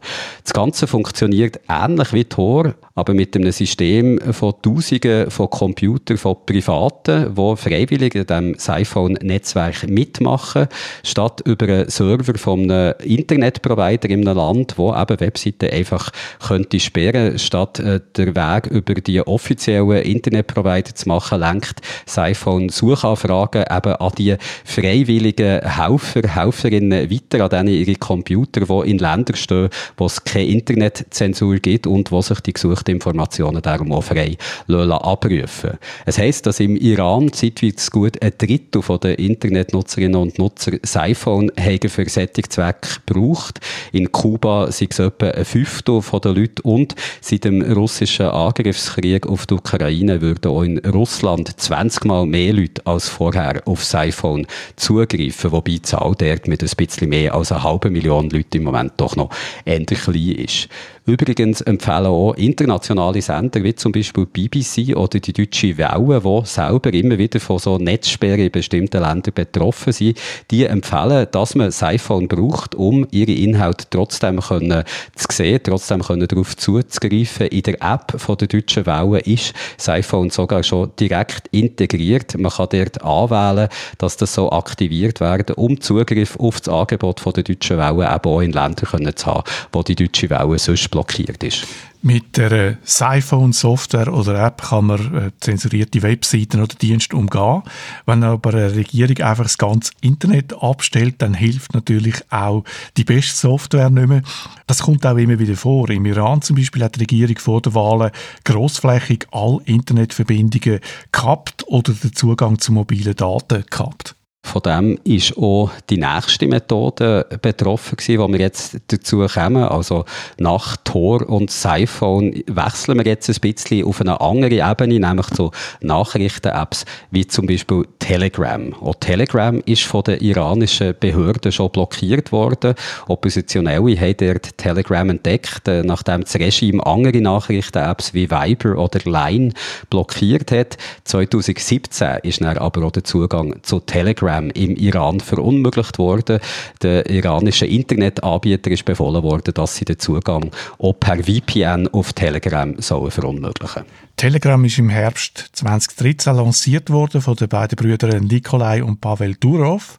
Das Ganze funktioniert ähnlich wie Tor, aber mit einem System von Tausenden von Computern von Privaten, die freiwillig in diesem Siphon-Netzwerk mitmachen, statt über einen Server von einem Internetprovider in einem Land, wo eben Webseiten einfach könnte sperren, statt äh, der Weg über die offiziellen Internetprovider zu machen, lenkt Siphon Suchanfragen eben an die freiwilligen Helfer, Helferinnen weiter, an denen ihre Computer, die in Ländern stehen, wo es keine Internetzensur gibt und wo sich die gesuchten Informationen darum auch frei abrufen. Es heisst, dass im Iran zeitweilig gut ein Drittel der Internetnutzerinnen und Nutzer das iPhone haben für solche Zwecke gebraucht. In Kuba sind es etwa ein Fünftel der Leute und seit dem russischen Angriffskrieg auf die Ukraine würden auch in Russland 20 Mal mehr Leute als vorher auf das iPhone zugreifen, wobei die Zahl dort mit ein bisschen mehr als eine halbe Million Leute im Moment doch noch ähnlich klein ist. Übrigens empfehlen auch internationale Sender wie zum Beispiel BBC oder die Deutsche Welle, die selber immer wieder von so Netzsperren in bestimmten Ländern betroffen sind, die empfehlen, dass man das iPhone braucht, um ihre Inhalte trotzdem können zu sehen, trotzdem können darauf zuzugreifen. In der App von der Deutschen Welle ist das iPhone sogar schon direkt integriert. Man kann dort anwählen, dass das so aktiviert werden, um Zugriff auf das Angebot von der Deutschen Welle eben auch in Ländern zu haben, wo die Deutsche Welle sonst blockiert ist. Mit der Siphone-Software oder App kann man äh, zensurierte Webseiten oder Dienste umgehen. Wenn aber eine Regierung einfach das ganze Internet abstellt, dann hilft natürlich auch die beste Software nicht mehr. Das kommt auch immer wieder vor. Im Iran zum Beispiel hat die Regierung vor der Wahlen grossflächig alle Internetverbindungen gehabt oder den Zugang zu mobilen Daten gehabt. Von dem ist auch die nächste Methode betroffen gewesen, wo wir jetzt dazu kommen. Also nach Tor und Siphon wechseln wir jetzt ein bisschen auf eine andere Ebene, nämlich zu Nachrichten-Apps wie zum Beispiel Telegram. Auch Telegram ist von den iranischen Behörden schon blockiert worden. Oppositionelle haben dort Telegram entdeckt, äh, nachdem das Regime andere Nachrichten-Apps wie Viber oder Line blockiert hat. 2017 ist dann aber auch der Zugang zu Telegram Telegram im Iran verunmöglicht worden. Der iranische Internetanbieter ist befohlen worden, dass sie den Zugang auch per VPN auf Telegram sollen verunmöglichen Telegram ist im Herbst 2013 lanciert worden von den beiden Brüdern Nikolai und Pavel Durov.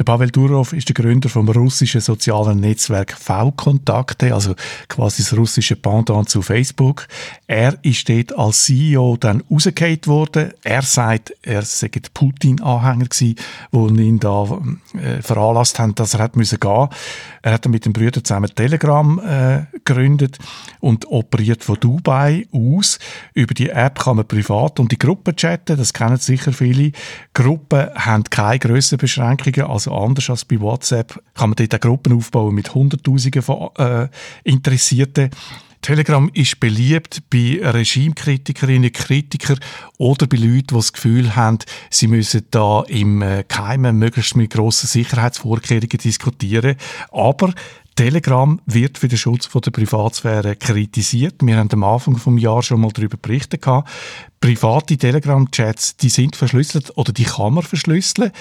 Der Pavel Durov ist der Gründer vom russischen sozialen Netzwerk V-Kontakte, also quasi das russische Pendant zu Facebook. Er ist dort als CEO dann rausgehakt worden. Er sagt, er sei Putin-Anhänger gewesen, wo ihn da äh, veranlasst haben, dass er hat müssen gehen. Er hat dann mit den Brüdern zusammen Telegram äh, gegründet und operiert von Dubai aus. Über die App kann man privat und die Gruppen chatten, das kennen sicher viele. Gruppen haben keine Grössenbeschränkungen, also anders als bei WhatsApp kann man dort auch Gruppen aufbauen mit Hunderttausenden von äh, Interessierten. Telegram ist beliebt bei Regimekritikerinnen, Kritikern oder bei Leuten, die das Gefühl haben, sie müssen da im äh, Geheimen möglichst mit grossen Sicherheitsvorkehrungen diskutieren. Aber Telegram wird für den Schutz der Privatsphäre kritisiert. Wir haben am Anfang des Jahres schon mal darüber berichtet. private Telegram-Chats, die sind verschlüsselt oder die kann man verschlüsseln.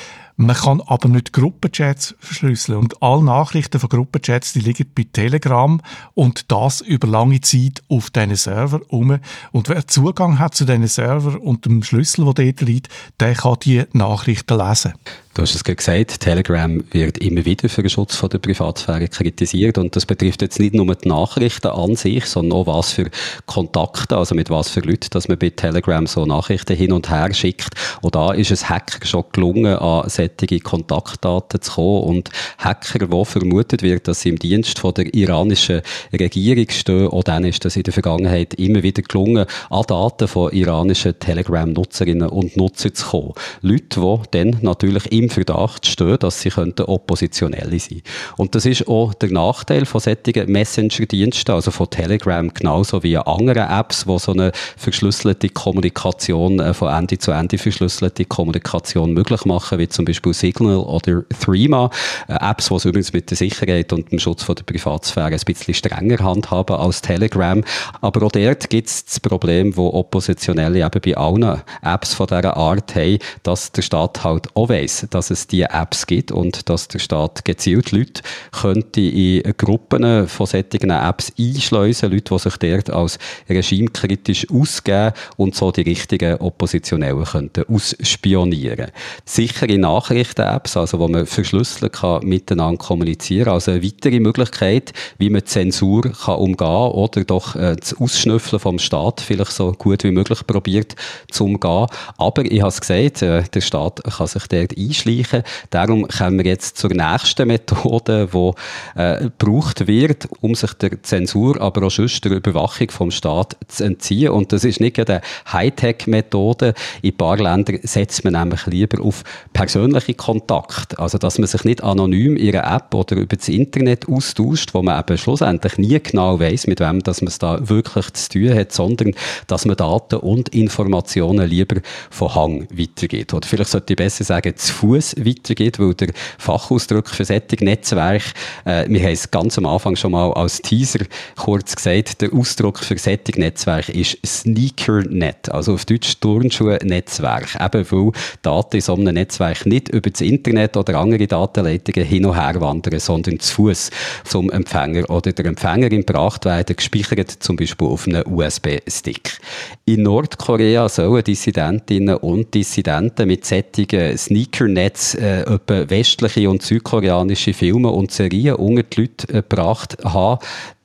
Man kann aber nicht Gruppenchats verschlüsseln. Und alle Nachrichten von Gruppenchats, die liegen bei Telegram und das über lange Zeit auf diesen Server um. Und wer Zugang hat zu diesen Server und dem Schlüssel, der dort liegt, der kann die Nachrichten lesen. Du hast es gerade gesagt, Telegram wird immer wieder für den Schutz von der Privatsphäre kritisiert und das betrifft jetzt nicht nur die Nachrichten an sich, sondern auch was für Kontakte, also mit was für Leuten, dass man bei Telegram so Nachrichten hin und her schickt. Und da ist es Hacker schon gelungen, an solche Kontaktdaten zu kommen und Hacker, wo vermutet wird, dass sie im Dienst von der iranischen Regierung stehen, auch dann ist das in der Vergangenheit immer wieder gelungen, an Daten von iranischen Telegram-Nutzerinnen und Nutzern zu kommen. Leute, die dann natürlich im Verdacht stehen, dass sie könnten Oppositionelle sein Und das ist auch der Nachteil von solchen Messenger-Diensten, also von Telegram genauso wie anderen Apps, wo so eine verschlüsselte Kommunikation, äh, von Ende zu Ende verschlüsselte Kommunikation möglich machen, wie zum Beispiel Signal oder Threema. Äh, Apps, die es übrigens mit der Sicherheit und dem Schutz von der Privatsphäre ein bisschen strenger handhaben als Telegram. Aber auch dort gibt es das Problem, wo Oppositionelle eben bei allen Apps von dieser Art haben, dass der Staat halt auch weiss, dass es diese Apps gibt und dass der Staat gezielt Leute könnte in Gruppen von solchen Apps einschleusen, Leute, die sich dort als regimekritisch ausgeben und so die richtigen Oppositionellen könnten ausspionieren. Sichere Nachrichten-Apps, also wo man verschlüsseln kann, miteinander kommunizieren, also eine weitere Möglichkeit, wie man Zensur kann umgehen oder doch äh, das Ausschnüffeln vom Staat vielleicht so gut wie möglich probiert zu umgehen. Aber ich habe es gesagt, äh, der Staat kann sich dort einschließen einschleichen. Darum kommen wir jetzt zur nächsten Methode, die äh, gebraucht wird, um sich der Zensur, aber auch sonst der Überwachung vom Staat zu entziehen. Und das ist nicht eine Hightech-Methode. In ein paar Ländern setzt man nämlich lieber auf persönliche Kontakt. Also, dass man sich nicht anonym in einer App oder über das Internet austauscht, wo man eben schlussendlich nie genau weiß, mit wem dass man es da wirklich zu tun hat, sondern dass man Daten und Informationen lieber von Hang weitergeht. Oder vielleicht sollte ich besser sagen, zu Fuß weitergeht, weil der Fachausdruck für solche Netzwerk, äh, wir haben es ganz am Anfang schon mal als Teaser kurz gesagt, der Ausdruck für solche Netzwerk ist Sneakernet, also auf Deutsch Turnschuh-Netzwerk, eben weil Daten in so einem Netzwerk nicht über das Internet oder andere Datenleitungen hin und her wandern, sondern zu Fuß zum Empfänger oder der Empfängerin gebracht werden, gespeichert zum Beispiel auf einem USB-Stick. In Nordkorea sollen Dissidentinnen und Dissidenten mit solchen Sneaker Netz äh, westliche und südkoreanische Filme und Serien unter die Leute äh, gebracht haben,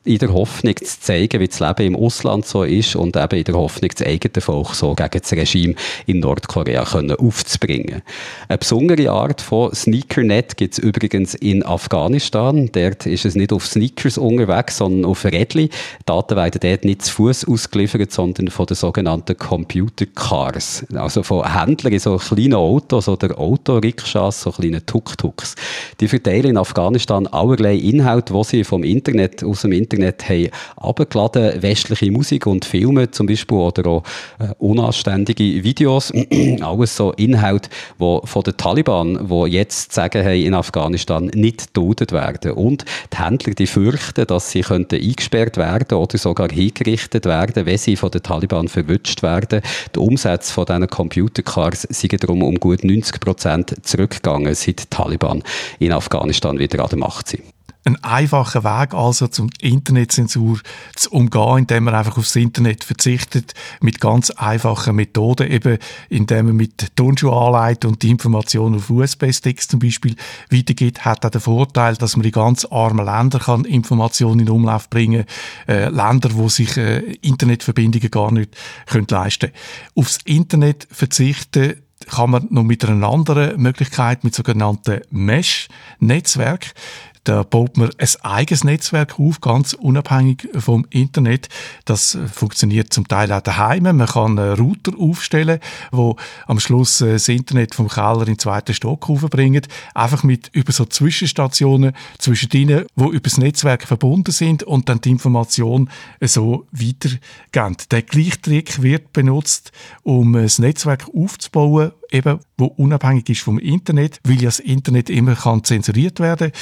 in der Hoffnung zu zeigen, wie das Leben im Ausland so ist und eben in der Hoffnung, das eigene Volk so gegen das Regime in Nordkorea können aufzubringen. Eine besondere Art von Sneakernet gibt es übrigens in Afghanistan. Dort ist es nicht auf Sneakers unterwegs, sondern auf Rädli. Daten werden dort nicht zu Fuß ausgeliefert, sondern von den sogenannten Computer Cars. Also von Händlern in so kleinen Autos oder Autorikschas, so kleinen Tuk-Tuks. Die verteilen in Afghanistan allerlei Inhalte, die sie vom Internet aus dem Internet Internet haben abgeladen, westliche Musik und Filme zum Beispiel oder auch äh, unanständige Videos. Alles so Inhalte, die von den Taliban, die jetzt sagen haben, in Afghanistan nicht gedodet werden. Und die Händler, die fürchten, dass sie könnten eingesperrt werden oder sogar hingerichtet werden, wenn sie von den Taliban verwünscht werden. Die Umsätze von diesen Computercars sind darum um gut 90 Prozent zurückgegangen, seit die Taliban in Afghanistan wieder an der Macht sind ein einfacher Weg also zum Internetzensur zu umgehen, indem man einfach aufs Internet verzichtet, mit ganz einfachen Methoden, eben indem man mit Turnschuhe anleitet und die Informationen auf USB-Sticks zum Beispiel weitergibt, hat auch den Vorteil, dass man in ganz armen Ländern kann Informationen in Umlauf bringen äh, Länder, wo sich äh, Internetverbindungen gar nicht können leisten Aufs Internet verzichten kann man noch mit einer anderen Möglichkeit, mit sogenannten Mesh-Netzwerk. Da baut man ein eigenes Netzwerk auf, ganz unabhängig vom Internet. Das funktioniert zum Teil auch daheim. Man kann einen Router aufstellen, wo am Schluss äh, das Internet vom Keller in den zweiten Stock bringt. Einfach mit über so Zwischenstationen zwischen denen, wo über das Netzwerk verbunden sind und dann die Information so weitergeben. Der gleiche Trick wird benutzt, um das Netzwerk aufzubauen, eben, wo unabhängig ist vom Internet, weil ja das Internet immer kann zensuriert werden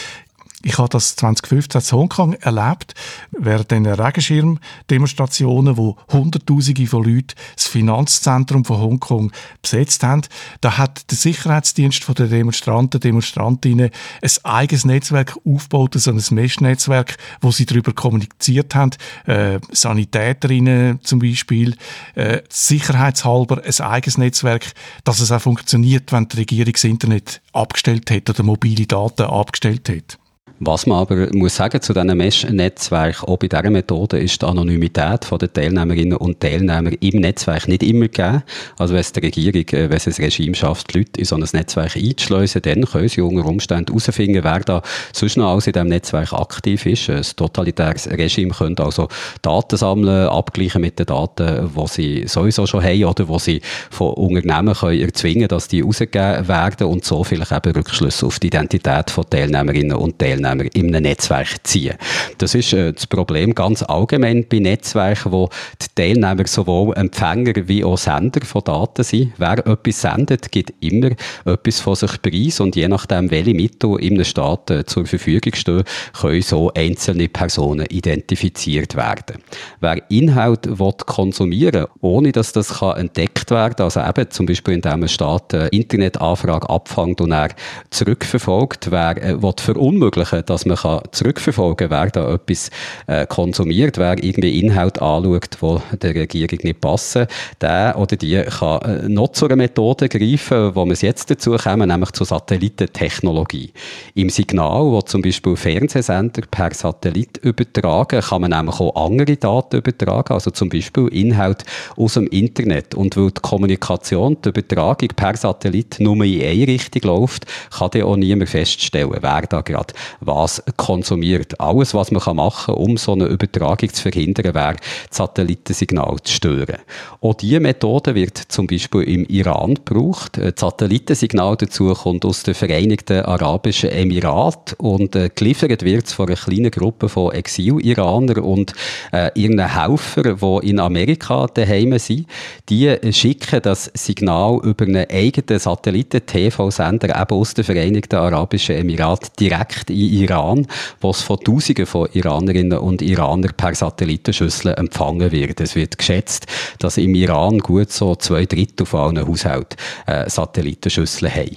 Ich habe das 2015 in Hongkong erlebt, während den Regenschirmdemonstrationen, wo Hunderttausende von Leuten das Finanzzentrum von Hongkong besetzt haben. Da hat der Sicherheitsdienst der Demonstranten, Demonstrantinnen ein eigenes Netzwerk aufgebaut, so ein Mesh-Netzwerk, wo sie darüber kommuniziert haben, äh, Sanitäterinnen zum Beispiel, äh, sicherheitshalber ein eigenes Netzwerk, dass es auch funktioniert, wenn die Regierung das Internet abgestellt hat oder mobile Daten abgestellt hat. Was man aber muss sagen zu diesen Mesh-Netzwerken, auch bei dieser Methode ist die Anonymität der Teilnehmerinnen und Teilnehmer im Netzwerk nicht immer gegeben. Also wenn es die Regierung, äh, wenn es ein Regime schafft, die Leute in so ein Netzwerk einzuschleusen, dann können sie unter Umständen herausfinden, wer da sonst noch alles in diesem Netzwerk aktiv ist. Ein totalitäres Regime könnte also Daten sammeln, abgleichen mit den Daten, die sie sowieso schon haben oder die sie von Unternehmen können erzwingen dass die rausgegeben werden und so vielleicht eben Rückschlüsse auf die Identität von Teilnehmerinnen und Teilnehmern Teilnehmer in einem Netzwerk ziehen. Das ist äh, das Problem ganz allgemein bei Netzwerken, wo die Teilnehmer sowohl Empfänger wie auch Sender von Daten sind. Wer etwas sendet, gibt immer etwas von sich preis und je nachdem, welche Mittel in einem Staat äh, zur Verfügung stehen, können so einzelne Personen identifiziert werden. Wer Inhalt will konsumieren ohne dass das kann entdeckt werden kann, also eben zum Beispiel indem ein Staat eine Internetanfrage abfängt und er zurückverfolgt, wer äh, will verunmöglichen, dass man kann zurückverfolgen kann, wer da etwas äh, konsumiert, wer irgendwie Inhalt anschaut, wo der Regierung nicht passen, der oder die kann äh, noch zu einer Methode greifen, wo wir jetzt dazu kommen, nämlich zur Satellitentechnologie. Im Signal, wo zum Beispiel Fernsehsender per Satellit übertragen, kann man nämlich auch andere Daten übertragen, also zum Beispiel Inhalt aus dem Internet. Und weil die Kommunikation, die Übertragung per Satellit nur in eine Richtung läuft, kann dann auch niemand feststellen, wer da gerade was konsumiert. Alles, was man machen kann, um so eine Übertragung zu verhindern, wäre, das Satellitensignal zu stören. Auch diese Methode wird zum Beispiel im Iran gebraucht. Das Satellitensignal dazu kommt aus den Vereinigten Arabischen Emiraten und äh, geliefert wird von einer kleinen Gruppe von Exil-Iranern und äh, ihren Helfer, die in Amerika daheim sind. Die schicken das Signal über einen eigenen Satelliten-TV-Sender eben aus den Vereinigten Arabischen Emiraten direkt in Iran, was von Tausenden von Iranerinnen und Iranern per Satellitenschüssel empfangen wird. Es wird geschätzt, dass im Iran gut so zwei Drittel von allen Haushalten äh, Satellitenschüsseln haben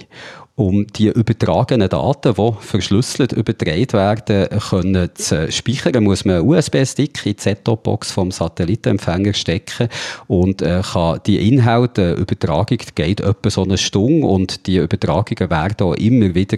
um die übertragenen Daten, die verschlüsselt übertragen werden, können zu speichern, muss man einen USB-Stick in die Set-Top-Box vom Satellitenempfänger stecken und äh, kann die Inhalte, die Übertragung geht etwa so eine Stunde und die Übertragungen werden auch immer wieder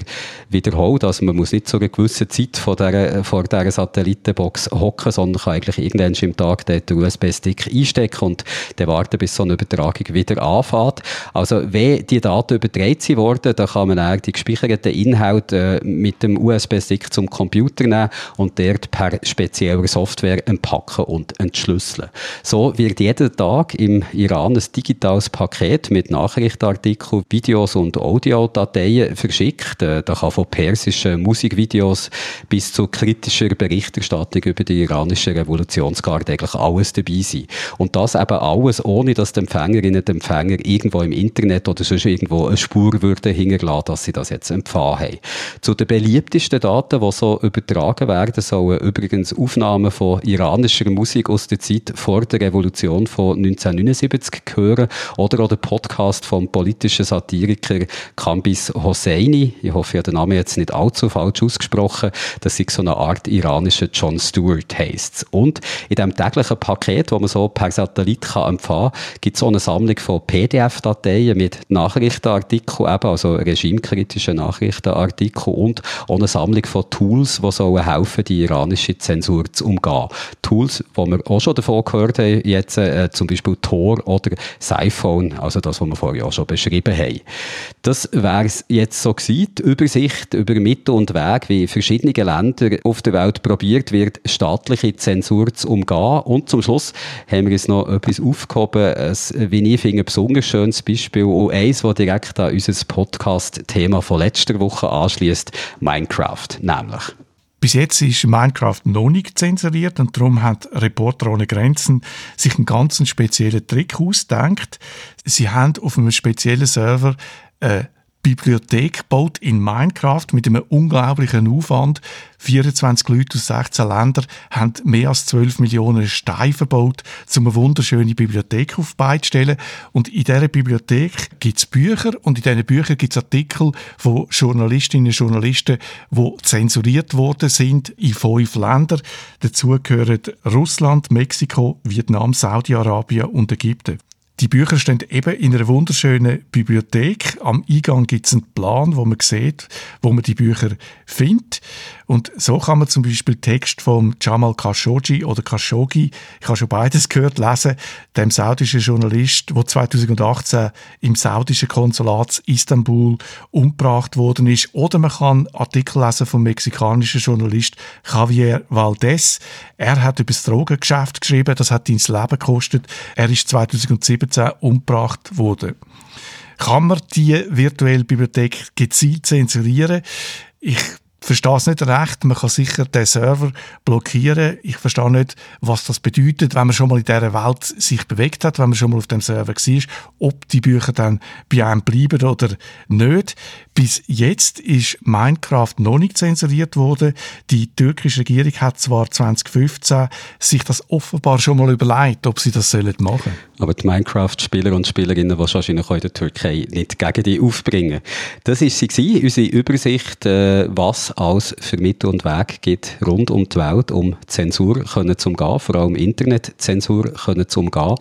wiederholt. Also man muss nicht zu einer gewissen Zeit vor dieser, vor dieser Satellitenbox hocken, sondern kann eigentlich irgendwann im Tag den USB-Stick einstecken und dann warten, bis so eine Übertragung wieder anfängt. Also wenn die Daten übertragen worden, dann kann man auch die gespeicherten Inhalte äh, mit dem USB-Stick zum Computer nehmen und dort per spezieller Software entpacken und entschlüsseln. So wird jeden Tag im Iran ein digitales Paket mit Nachrichtenartikeln, Videos und Audiodateien verschickt. Äh, da kann von persischen Musikvideos bis zu kritischer Berichterstattung über die iranische Revolutionsgarde eigentlich alles dabei sein. Und das eben alles, ohne dass die Empfängerinnen und Empfänger irgendwo im Internet oder sonst irgendwo eine Spur würden hinterlassen dass sie das jetzt empfangen haben. Zu den beliebtesten Daten, die so übertragen werden, sollen übrigens Aufnahmen von iranischer Musik aus der Zeit vor der Revolution von 1979 gehören oder auch der Podcast vom politischen Satiriker Kambis Hosseini. Ich hoffe, ich habe den Namen jetzt nicht allzu falsch ausgesprochen. Das ist so eine Art iranischer John Stewart heisst Und in dem täglichen Paket, das man so per Satellit kann empfangen kann, gibt es auch eine Sammlung von PDF-Dateien mit Nachrichtenartikeln, also Regime regimekritischen Nachrichtenartikel und auch eine Sammlung von Tools, die sollen helfen, die iranische Zensur zu umgehen. Tools, die wir auch schon davon gehört haben, jetzt äh, zum Beispiel Tor oder Siphone, also das, was wir vorher auch schon beschrieben haben. Das wäre es jetzt so gewesen, die Übersicht über Mittel und Wege, wie verschiedene Länder auf der Welt probiert wird, staatliche Zensur zu umgehen. Und zum Schluss haben wir uns noch etwas aufgehoben, ein, wie ich finde, besonders schönes Beispiel und eins, das direkt an unser Podcast Thema von letzter Woche anschließt, Minecraft nämlich. Bis jetzt ist Minecraft noch nicht zensuriert und darum hat Reporter ohne Grenzen sich einen ganz speziellen Trick ausgedacht. Sie haben auf einem speziellen Server eine Bibliothek gebaut in Minecraft mit einem unglaublichen Aufwand. 24 Leute aus 16 Ländern haben mehr als 12 Millionen Steine verbaut, um eine wunderschöne Bibliothek aufbeizustellen. Und in dieser Bibliothek gibt es Bücher und in diesen Büchern gibt es Artikel von Journalistinnen und Journalisten, die zensuriert worden sind in fünf Ländern. Dazu gehören Russland, Mexiko, Vietnam, Saudi-Arabien und Ägypten. Die Bücher stehen eben in einer wunderschönen Bibliothek. Am Eingang gibt es einen Plan, wo man sieht, wo man die Bücher findet. Und so kann man zum Beispiel Text von Jamal Khashoggi oder Khashoggi, ich habe schon beides gehört, lesen, dem saudischen Journalist, der 2018 im saudischen Konsulat Istanbul umgebracht worden ist. Oder man kann Artikel lesen vom mexikanischen Journalist Javier Valdez. Er hat über das Drogengeschäft geschrieben, das hat ihn das Leben gekostet. Er ist 2017 umgebracht worden. Kann man die virtuelle Bibliothek gezielt zensurieren? Ich verstehe es nicht recht. Man kann sicher den Server blockieren. Ich verstehe nicht, was das bedeutet, wenn man schon mal in dieser Welt sich bewegt hat, wenn man schon mal auf dem Server war, ob die Bücher dann bei einem bleiben oder nicht. Bis jetzt ist Minecraft noch nicht zensuriert worden. Die türkische Regierung hat zwar 2015 sich das offenbar schon mal überlegt, ob sie das sollen machen Aber die Minecraft-Spieler und Spielerinnen, die wahrscheinlich auch in der Türkei nicht gegen die aufbringen. Das war sie, unsere Übersicht, äh, als für Mittel und Weg gibt rund um die Welt, um Zensur können zu umgehen, vor allem Internetzensur können zu umgehen.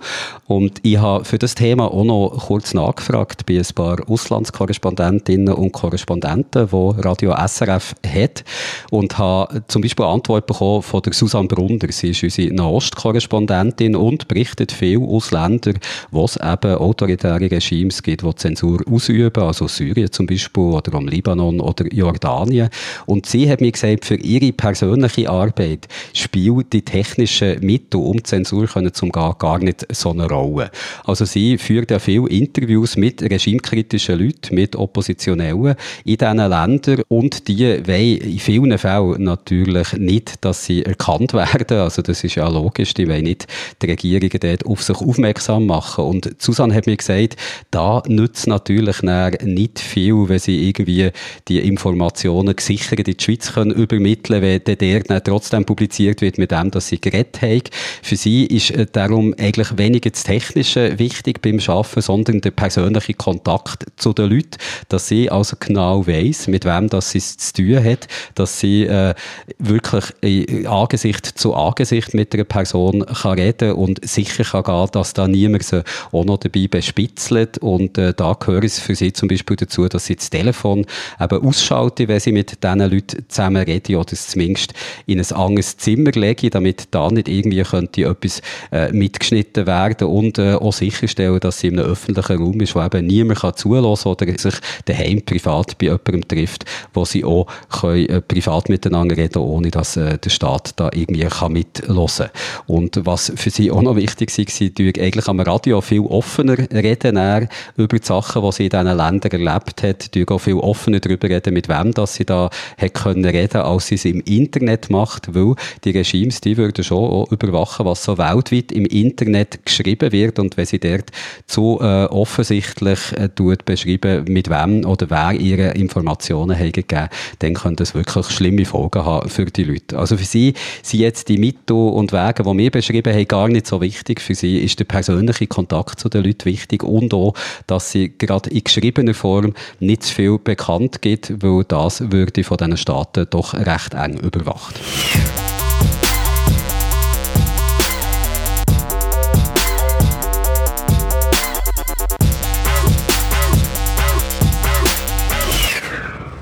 Und ich habe für das Thema auch noch kurz nachgefragt bei ein paar Auslandskorrespondentinnen und Korrespondenten, die Radio SRF hat und habe zum Beispiel eine Antwort bekommen von der Susanne Brunder. Sie ist unsere Nahostkorrespondentin und berichtet viel aus Ländern, wo es eben autoritäre Regimes gibt, die Zensur ausüben, also Syrien zum Beispiel oder am Libanon oder Jordanien. Und sie hat mir gesagt, für ihre persönliche Arbeit spielt die technischen Mittel, um Zensur können zum Gehen, gar nicht so eine Rolle. Also sie führt ja viele Interviews mit regimekritischen Leuten, mit Oppositionellen in diesen Ländern und die wollen in vielen Fällen natürlich nicht, dass sie erkannt werden. Also das ist ja logisch, die wollen nicht die Regierungen dort auf sich aufmerksam machen. Und Susanne hat mir gesagt, da nützt natürlich nicht viel, wenn sie irgendwie die Informationen gesichert in die Schweiz können übermitteln können, wenn der dann trotzdem publiziert wird mit dem, dass sie geredet haben. Für sie ist äh, darum eigentlich weniger das Technische wichtig beim Arbeiten, sondern der persönliche Kontakt zu den Leuten, dass sie also genau weiß, mit wem das sie es zu tun hat, dass sie äh, wirklich äh, Angesicht zu Angesicht mit einer Person kann reden und sicher kann gehen, dass da niemand sie auch noch dabei bespitzelt und äh, da gehört es für sie zum Beispiel dazu, dass sie das Telefon eben ausschalten, wenn sie mit diesen Leuten zusammen reden oder es zumindest in ein anderes Zimmer legen, damit da nicht irgendwie könnte etwas äh, mitgeschnitten werden und äh, auch sicherstellen, dass sie in einem öffentlichen Raum ist, wo eben niemand kann zulassen oder sich daheim privat bei jemandem trifft, wo sie auch können, äh, privat miteinander reden, ohne dass äh, der Staat da irgendwie kann mitlosen. Und was für sie auch noch wichtig war, sie eigentlich am Radio viel offener reden über die Sachen, die sie in diesen Ländern erlebt hat, auch viel offener darüber reden, mit wem dass sie da hat können reden, als sie es im Internet macht, weil die Regimes, die würden schon auch überwachen, was so weltweit im Internet geschrieben wird und wenn sie dort zu äh, offensichtlich äh, tut beschreiben, mit wem oder wer ihre Informationen haben gegeben, dann könnte das wirklich schlimme Folgen haben für die Leute. Also für sie sind jetzt die Mittel und Wege, die wir beschrieben haben, gar nicht so wichtig. Für sie ist der persönliche Kontakt zu den Leuten wichtig und auch, dass sie gerade in geschriebener Form nicht zu viel bekannt gibt, weil das würde von diesen Staaten doch recht eng überwacht.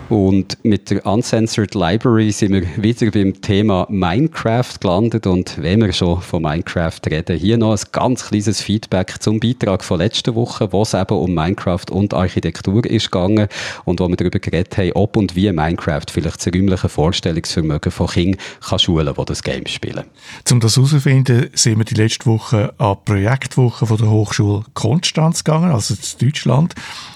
Und mit der Uncensored Library sind wir wieder beim Thema Minecraft gelandet. Und wenn wir schon von Minecraft reden, hier noch ein ganz kleines Feedback zum Beitrag von letzter Woche, wo es eben um Minecraft und Architektur ist gegangen und wo wir darüber geredet haben, ob und wie Minecraft vielleicht das räumliche Vorstellungsvermögen von Kindern kann schulen, die das Game spielen. Um das herauszufinden, sind wir die letzte Woche an die Projektwoche von der Hochschule Konstanz gegangen, also in Deutschland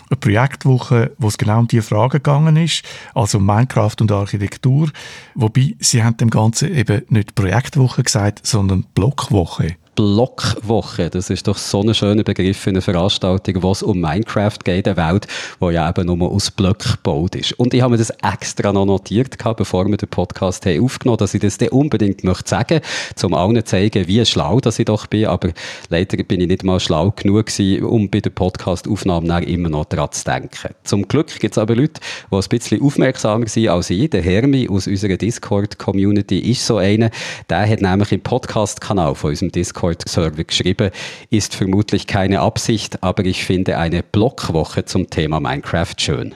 eine Projektwoche, wo es genau um diese Frage gegangen ist, also Minecraft und Architektur. Wobei, sie haben dem Ganzen eben nicht Projektwoche gesagt, sondern Blockwoche. Blockwoche. Das ist doch so ein schöner Begriff für eine Veranstaltung, wo es um Minecraft geht, eine Welt, die ja eben nur aus Blöcken gebaut ist. Und ich habe mir das extra noch notiert, bevor wir den Podcast haben aufgenommen dass ich das dann unbedingt möchte sagen, um allen zu zeigen, wie schlau dass ich doch bin. Aber leider bin ich nicht mal schlau genug gewesen, um bei der Podcast-Aufnahme immer noch daran zu denken. Zum Glück gibt es aber Leute, die ein bisschen aufmerksamer sind als ich. Der Hermi aus unserer Discord-Community ist so einer. Der hat nämlich im Podcast-Kanal von unserem Discord-Server geschrieben, ist vermutlich keine Absicht, aber ich finde eine Blockwoche zum Thema Minecraft schön.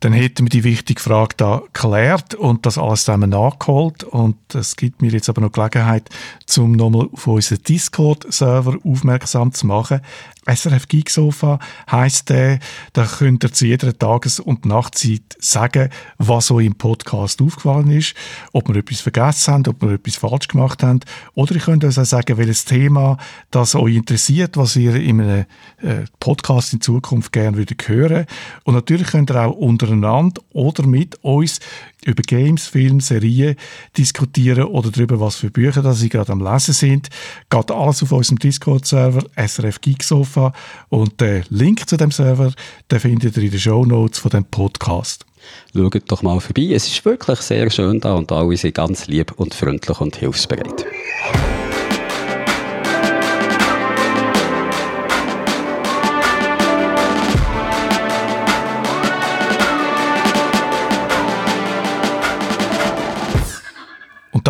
Dann hätten wir die wichtige Frage da geklärt und das alles zusammen nachgeholt. Und es gibt mir jetzt aber noch Gelegenheit, um nochmal auf unseren Discord-Server aufmerksam zu machen. SRF Geek Sofa heisst der, da könnt ihr zu jeder Tages- und Nachtzeit sagen, was euch im Podcast aufgefallen ist, ob wir etwas vergessen haben, ob wir etwas falsch gemacht haben. Oder ihr könnt uns auch sagen, welches Thema das euch interessiert, was ihr in einem äh, Podcast in Zukunft gerne würdet hören. Und natürlich könnt ihr auch untereinander oder mit uns über Games, Filme, Serien diskutieren oder darüber, was für Bücher das sie gerade am Lesen sind. Geht alles auf unserem Discord-Server SRF Geek Sofa und den Link zu dem Server, den findet ihr in den Show Notes von dem Podcast. Schaut doch mal vorbei. Es ist wirklich sehr schön da und alle sind ganz lieb und freundlich und hilfsbereit.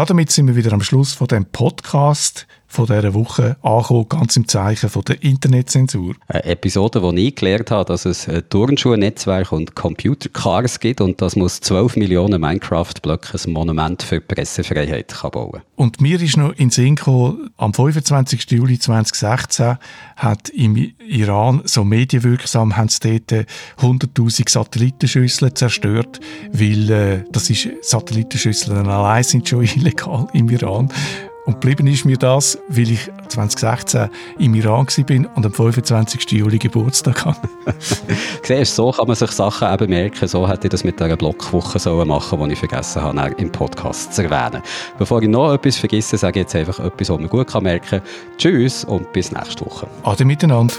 Damit sind wir wieder am Schluss von dem Podcast von dieser Woche angekommen, ganz im Zeichen von der Internetzensur. Eine Episode, wo ich gelernt habe, dass es ein Turnschuhnetzwerk und Computercars gibt und dass man 12 Millionen Minecraft-Blöcke ein Monument für die Pressefreiheit kann bauen Und mir ist noch in Sinn gekommen, am 25. Juli 2016 hat im Iran so medienwirksam haben sie dort 100'000 Satellitenschüsseln zerstört, weil äh, das ist Satellitenschüsseln allein sind schon illegal im Iran. Und geblieben ist mir das, weil ich 2016 im Iran war und am 25. Juli Geburtstag hatte. Siehst so kann man sich Sachen eben merken. So hätte ich das mit dieser Blockwoche sollen machen die ich vergessen habe, im Podcast zu erwähnen. Bevor ich noch etwas vergesse, sage ich jetzt einfach etwas, was man gut merken kann. Tschüss und bis nächste Woche. Ade miteinander.